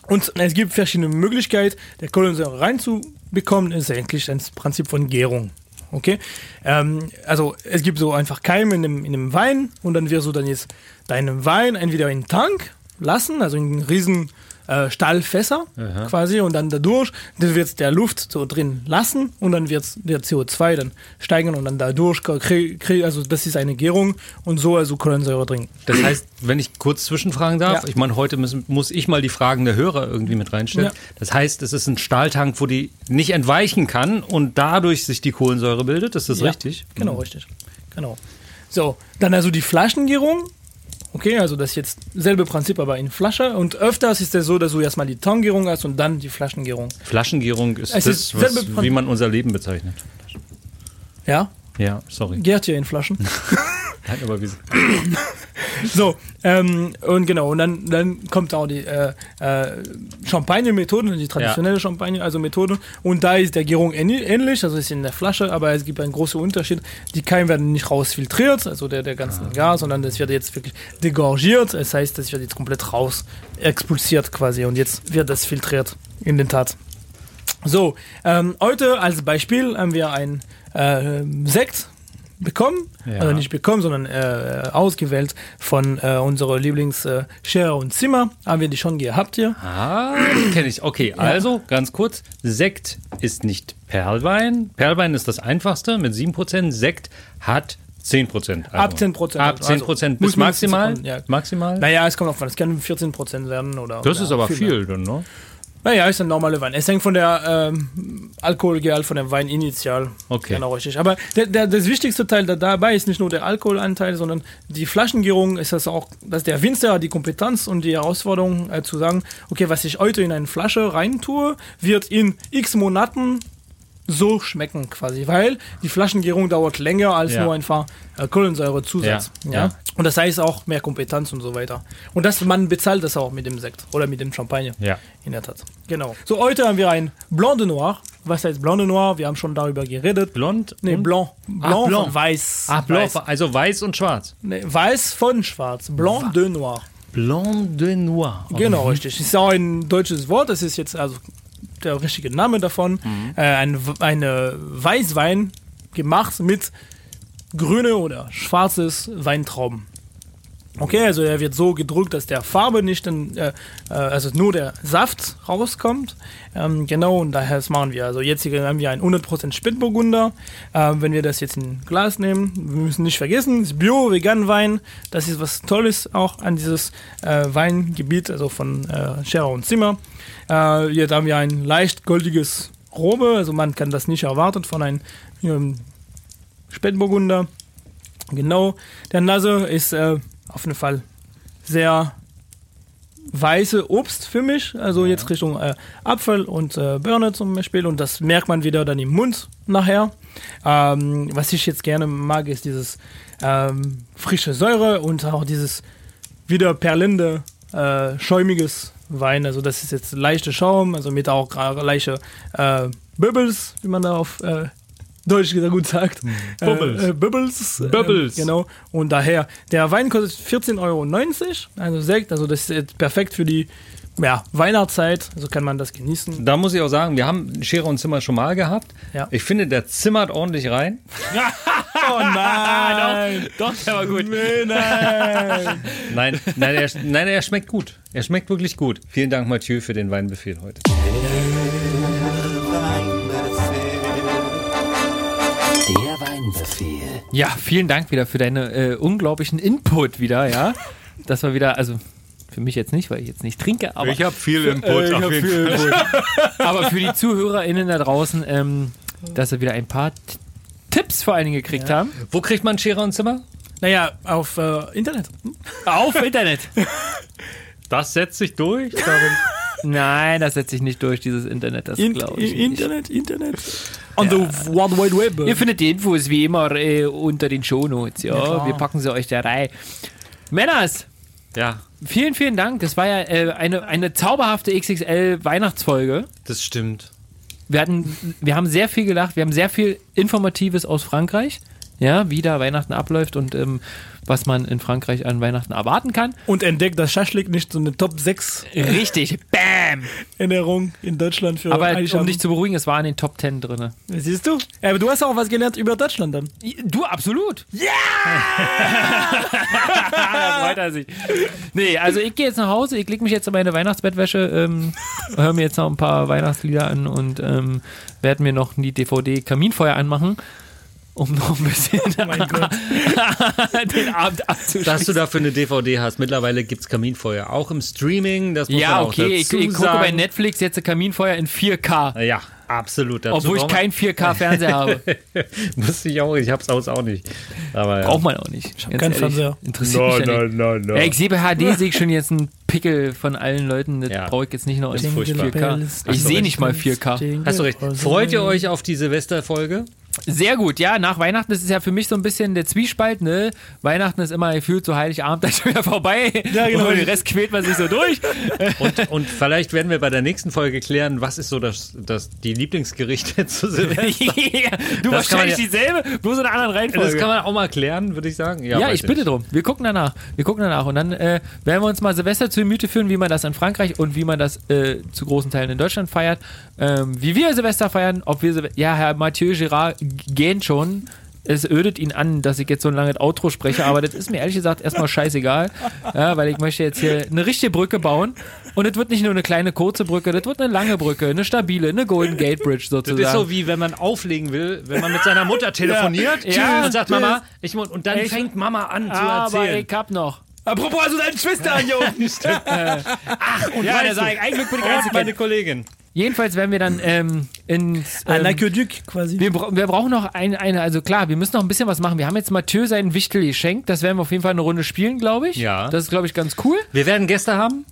Und es gibt verschiedene Möglichkeiten, der Kohlensäure reinzubekommen, ist eigentlich ein Prinzip von Gärung. Okay? Ähm, also es gibt so einfach Keime in dem, in dem Wein und dann wirst du dann jetzt deinen Wein entweder in den Tank lassen, also in einen riesen äh, Stahlfässer quasi und dann dadurch, dann wird der Luft so drin lassen und dann wird der CO2 dann steigen und dann dadurch, also das ist eine Gärung und so also Kohlensäure drin. Das heißt, wenn ich kurz zwischenfragen darf, Ja. ich meine, heute müssen, muss ich mal die Fragen der Hörer irgendwie mit reinstellen. Ja. Das heißt, es ist ein Stahltank, wo die nicht entweichen kann und dadurch sich die Kohlensäure bildet. Ist das Ja, richtig? Genau, richtig. Genau. So, dann also die Flaschengärung. Okay, also das ist jetzt selbe Prinzip, aber in Flasche. Und öfters ist es so, dass du erstmal die Tongärung hast und dann die Flaschengärung. Flaschengärung ist Es das, ist was, wie man unser Leben bezeichnet. Ja, Ja, sorry. gärt ihr in Flaschen. Nein, aber wie, So, ähm, und genau, und dann, dann kommt auch die äh, äh, Champagner-Methode, die traditionelle Champagner, also Methode. Und da ist der Gärung ähn- ähnlich, also ist in der Flasche, aber es gibt einen großen Unterschied. Die Keime werden nicht rausfiltriert, also der, der ganzen Gas, sondern das wird jetzt wirklich degorgiert. Das heißt, das wird jetzt komplett raus expulsiert quasi und jetzt wird das filtriert in den Tat. So, ähm, heute als Beispiel haben wir ein äh, Sekt bekommen, Ja. also nicht bekommen, sondern äh, ausgewählt von äh, unserer Lieblings äh, Scherer und Zimmer. Haben wir die schon gehabt hier? Ah, kenne ich. Okay, also ganz kurz. Sekt ist nicht Perlwein. Perlwein ist das einfachste mit 7%. Sekt hat 10%. Also Ab 10%. Ab 10% Also, bis muss man maximal. ja. Maximal. Naja, es kommt auf an, es können 14% werden oder. das oder ist aber mehr. viel, dann, ne? Naja, ist ein normaler Wein. Es hängt von der ähm, Alkoholgehalt von dem Wein initial. Okay. Genau, richtig. Aber der, der, das wichtigste Teil da dabei ist nicht nur der Alkoholanteil, sondern die Flaschengärung ist das auch, dass der Winzer hat die Kompetenz und die Herausforderung äh, zu sagen, okay, was ich heute in eine Flasche reintue, wird in x Monaten so schmecken quasi, weil die Flaschengärung dauert länger als Ja. nur einfach äh, Kohlensäurezusatz. Ja, Ja. Und das heißt auch mehr Kompetenz und so weiter. Und das, man bezahlt das auch mit dem Sekt oder mit dem Champagner. Ja. In der Tat. Genau. So, heute haben wir ein Blanc de Noir. Was heißt Blanc de Noir? Wir haben schon darüber geredet. Blond? Nee, Blanc. Blanc, Blanc. von weiß. Ah, blanc, Weiß. also weiß und schwarz. Nee, weiß von schwarz. Blanc de Noir. Blanc de Noir. Genau, richtig. Das ist auch ein deutsches Wort. Das ist jetzt also der richtige Name davon. Äh, ein, eine Weißwein gemacht mit grüne oder schwarzes Weintrauben. Okay, also er wird so gedrückt, dass der Farbe nicht, in, äh, äh, also nur der Saft rauskommt. Ähm, genau, und daher das machen wir. Also jetzt hier haben wir einen 100% Spätburgunder. Ähm, wenn wir das jetzt in Glas nehmen, wir müssen nicht vergessen, es ist Bio, vegan Wein. Das ist was Tolles auch an dieses äh, Weingebiet, also von äh, Scherer und Zimmer. Äh, jetzt haben wir ein leicht goldiges Robe, also man kann das nicht erwarten von einem ähm, Spätburgunder. Genau, der Nase ist äh, auf jeden Fall sehr weiße Obst für mich, also jetzt Richtung äh, Apfel und äh, Birne zum Beispiel. Und das merkt man wieder dann im Mund nachher. Ähm, was ich jetzt gerne mag, ist dieses ähm, frische Säure und auch dieses wieder perlende, äh, schäumiges Wein, also das ist jetzt leichter Schaum, also mit auch leichte äh, Bubbles, wie man da auf äh, Deutsch gut sagt. Bubbles. Äh, äh, Bubbles. äh, Bubbles. genau. Und daher, der Wein kostet 14,90 Euro, also Sekt, also das ist jetzt perfekt für die ja, Weihnachtszeit, also kann man das genießen. Da muss ich auch sagen, wir haben Schere und Zimmer schon mal gehabt. Ja. Ich finde, der zimmert ordentlich rein. Oh nein! Doch, der war gut. nee, nein! Nein, nein, er, nein, er schmeckt gut. Er schmeckt wirklich gut. Vielen Dank, Mathieu, für den Weinbefehl heute. Ja, vielen Dank wieder für deine äh, unglaublichen Input wieder, ja. Das war wieder, also für mich jetzt nicht, weil ich jetzt nicht trinke, aber, habe viel Input. ich hab viel aber für die ZuhörerInnen da draußen, ähm, dass sie wieder ein paar T Tipps vor allen Dingen gekriegt haben. Wo kriegt man Schere und Zimmer? Naja, auf äh, Internet. Auf Internet. Das setzt sich durch. Darin. Nein, das setzt sich nicht durch, dieses Internet, das In, glaube ich in, nicht. Internet, Internet. On the World Wide Web. Ihr findet die Infos wie immer äh, unter den Shownotes, ja. klar. Wir packen sie euch da rein. Männers, Ja, vielen, vielen Dank. Das war ja äh, eine, eine zauberhafte XXL-Weihnachtsfolge. das stimmt. Wir, hatten, wir haben sehr viel gelacht, wir haben sehr viel Informatives aus Frankreich. Ja, wie da Weihnachten abläuft und ähm, was man in Frankreich an Weihnachten erwarten kann. Und entdeckt, dass Schaschlik nicht so eine Top 6 Richtig, bam! Ernährung in Deutschland für Aber um dich zu beruhgen, es war in den Top 10 drin. Siehst du? Ja, aber du hast auch was gelernt über Deutschland dann. Du, absolut. Ja! da freut er sich. Nee, also ich gehe jetzt nach Hause, ich leg mich jetzt in meine Weihnachtsbettwäsche, ähm, höre mir jetzt noch ein paar Weihnachtslieder an und ähm, werde mir noch die DVD Kaminfeuer anmachen, um noch ein bisschen mein Gott. den Abend abzuschließen. Dass du dafür eine DVD hast. Mittlerweile gibt es Kaminfeuer. Auch im Streaming. Das muss ja, man auch okay, ich, dazu ich gucke bei. Netflix jetzt Kaminfeuer in 4K, Ja, absolut. Dazu obwohl ich keinen 4K-Fernseher habe. Wusste ich auch, ich hab's aus auch nicht. Aber ja. Braucht man auch nicht. Ich keinen Fernseher. Interessiert mich ja nicht. nein, Ja, ich sehe bei HD sehe ich schon jetzt einen Pickel von allen Leuten. Das Ja. brauche ich jetzt nicht noch in Ist furchtbar. 4K. Ich sehe nicht mal 4K. Hast du recht. Freut ihr euch auf die Silvesterfolge? Sehr gut, ja, nach Weihnachten, ist ja für mich so ein bisschen der Zwiespalt, ne? Weihnachten ist immer gefühlt so Heiligabend dann schon wieder vorbei. Ja, genau. Und den Rest quält man sich so durch. Und, und vielleicht werden wir bei der nächsten Folge klären, was ist so das, das, die Lieblingsgerichte zu Silvester. ja, du Das wahrscheinlich dieselbe, bloß in einer anderen Reihenfolge. Das kann man auch mal klären, würde ich sagen. Ja, weiß ich bitte drum. Wir gucken danach. Wir gucken danach. Und dann äh, werden wir uns mal Silvester zu Gemüte führen, wie man das in Frankreich und wie man das äh, zu großen Teilen in Deutschland feiert. Ähm, wie wir Silvester feiern, ob wir Silve Ja, Herr Mathieu Girard gähnt schon. Es ödet ihn an, dass ich jetzt so ein langes Outro spreche, aber das ist mir ehrlich gesagt erstmal scheißegal, ja, weil ich möchte jetzt hier eine richtige Brücke bauen. Und es wird nicht nur eine kleine kurze Brücke, das wird eine lange Brücke, eine stabile, eine Golden Gate Bridge Das sozusagen. ist so wie wenn man auflegen will, wenn man mit seiner Mutter telefoniert Ja. und sagt Mama, ich muss und dann Ich- fängt Mama an zu aber erzählen. ich hab noch. Apropos, also deine Schwester hier unten. Und ja, der sagt, eigentlich bin ich meine Kollegin. Jedenfalls werden wir dann ähm, ins. Ein Ähm, Aqueduc quasi. wir, wir brauchen noch eine, eine, also klar, wir müssen noch ein bisschen was machen. Wir haben jetzt Mathieu seinen Wichtel geschenkt. Das werden wir auf jeden Fall eine Runde spielen, glaube ich. Ja. Das ist, glaube ich, ganz cool. Wir werden Gäste haben.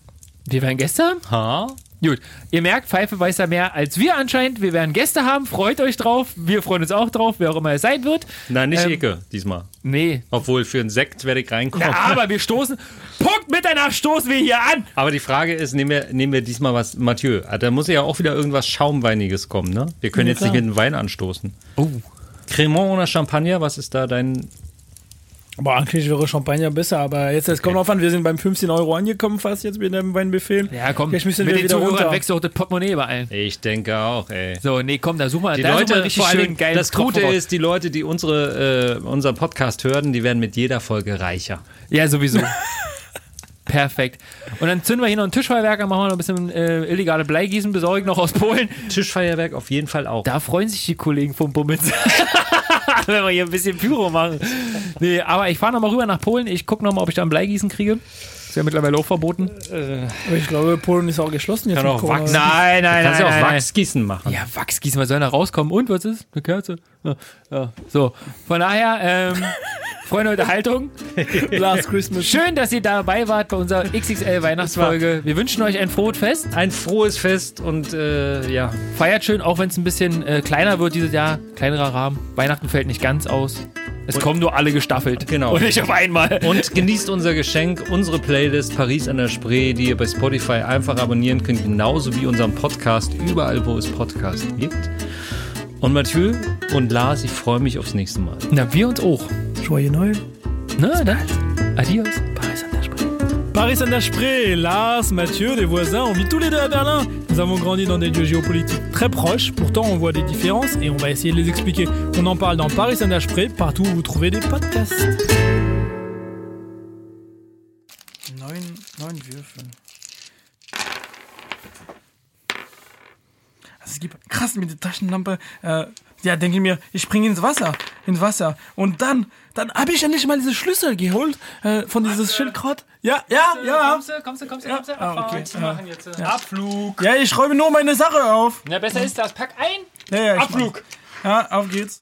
Wir werden Gäste haben. Ha? Gut. Ihr merkt, Pfeife weiß ja mehr als wir anscheinend. Wir werden Gäste haben. Freut euch drauf. Wir freuen uns auch drauf, wer auch immer es sein wird. Nein, nicht Ähm, Ecke diesmal. Nee. Obwohl für einen Sekt werde ich reinkommen. Ja, aber wir stoßen. Punkt mit danach stoßen wir hier an. Aber die Frage ist, nehmen wir, nehmen wir diesmal was, Mathieu, ah, da muss ja auch wieder irgendwas Schaumweiniges kommen, ne? Wir können jetzt klar. nicht mit dem Wein anstoßen. Oh. Cremant oder Champagner, was ist da dein... Aber eigentlich wäre Champagner besser, aber jetzt, es kommt drauf an, wir sind beim 15 Euro angekommen fast jetzt mit dem Weinbefehl. Ja, komm. Jetzt müssen mit wir den wieder Zuhörern runter. wächst doch das Portemonnaie überall. Ich denke auch, ey. So, nee, komm, da suchen wir, Die da suchen Leute, richtig vor allen schön geil. das Gute ist, die Leute, die unsere, äh, unseren Podcast hören, die werden mit jeder Folge reicher. Ja, sowieso. Perfekt. Und dann zünden wir hier noch ein Tischfeuerwerk, dann machen wir noch ein bisschen äh, illegale Bleigießen, besorgen noch aus Polen. Tischfeuerwerk auf jeden Fall auch. Da freuen sich die Kollegen vom Bummens. Wenn wir hier ein bisschen Pyro machen. Nee, aber ich fahre nochmal rüber nach Polen. Ich gucke nochmal, ob ich da ein Bleigießen kriege. Ist ja mittlerweile auch verboten. Aber ich glaube, Polen ist auch geschlossen jetzt. Kann auch Corona. wachsen. Nein, nein, Kannst nein. ja auch nein, Wachsgießen machen. Ja, Wachsgießen, was soll da rauskommen? Und was ist? Eine Kerze? So, von daher, ähm, Freunde Unterhaltung. Last Christmas. Schön, dass ihr dabei wart bei unserer XXL Weihnachtsfolge. Wir wünschen euch ein frohes Fest. Ein frohes Fest und äh, ja, Feiert schön, auch wenn es ein bisschen äh, kleiner wird dieses Jahr. Kleinerer Rahmen. Weihnachten fällt nicht ganz aus. Es kommen nur alle gestaffelt. Genau. Und nicht auf einmal. Und genießt unser Geschenk, unsere Playlist Paris an der Spree, die ihr bei Spotify einfach abonnieren könnt, genauso wie unseren Podcast, überall wo es Podcasts gibt. Und Mathieu und Lars, ich freue mich aufs nächste Mal. Na, wir uns auch. Joyeux Noël. Na, dann. Adios. Paris an der Spree. Paris Saint-Desprez, Lars, Mathieu, des voisins, on vit tous les deux à Berlin. Nous avons grandi dans des lieux géopolitiques très proches, pourtant on voit des différences et on va essayer de les expliquer. On en parle dans Paris Saint-Desprez, partout où vous trouvez des podcasts. Neun, neun Würfel. Es gibt krass mit der Taschenlampe. Äh, ja, denke ich mir, ich springe ins Wasser, ins Wasser. Und dann, dann habe ich endlich mal diese Schlüssel geholt äh, von dieses Schildkrott. Ja, ja, ja. Kommst du, kommst du, kommst du, kommst du? Ah, okay. Machen jetzt äh, Abflug. Ja, ich räume nur meine Sache auf. Ja, besser ist das. Pack ein. Ja, ja, ich Abflug. mach. Ja, auf geht's.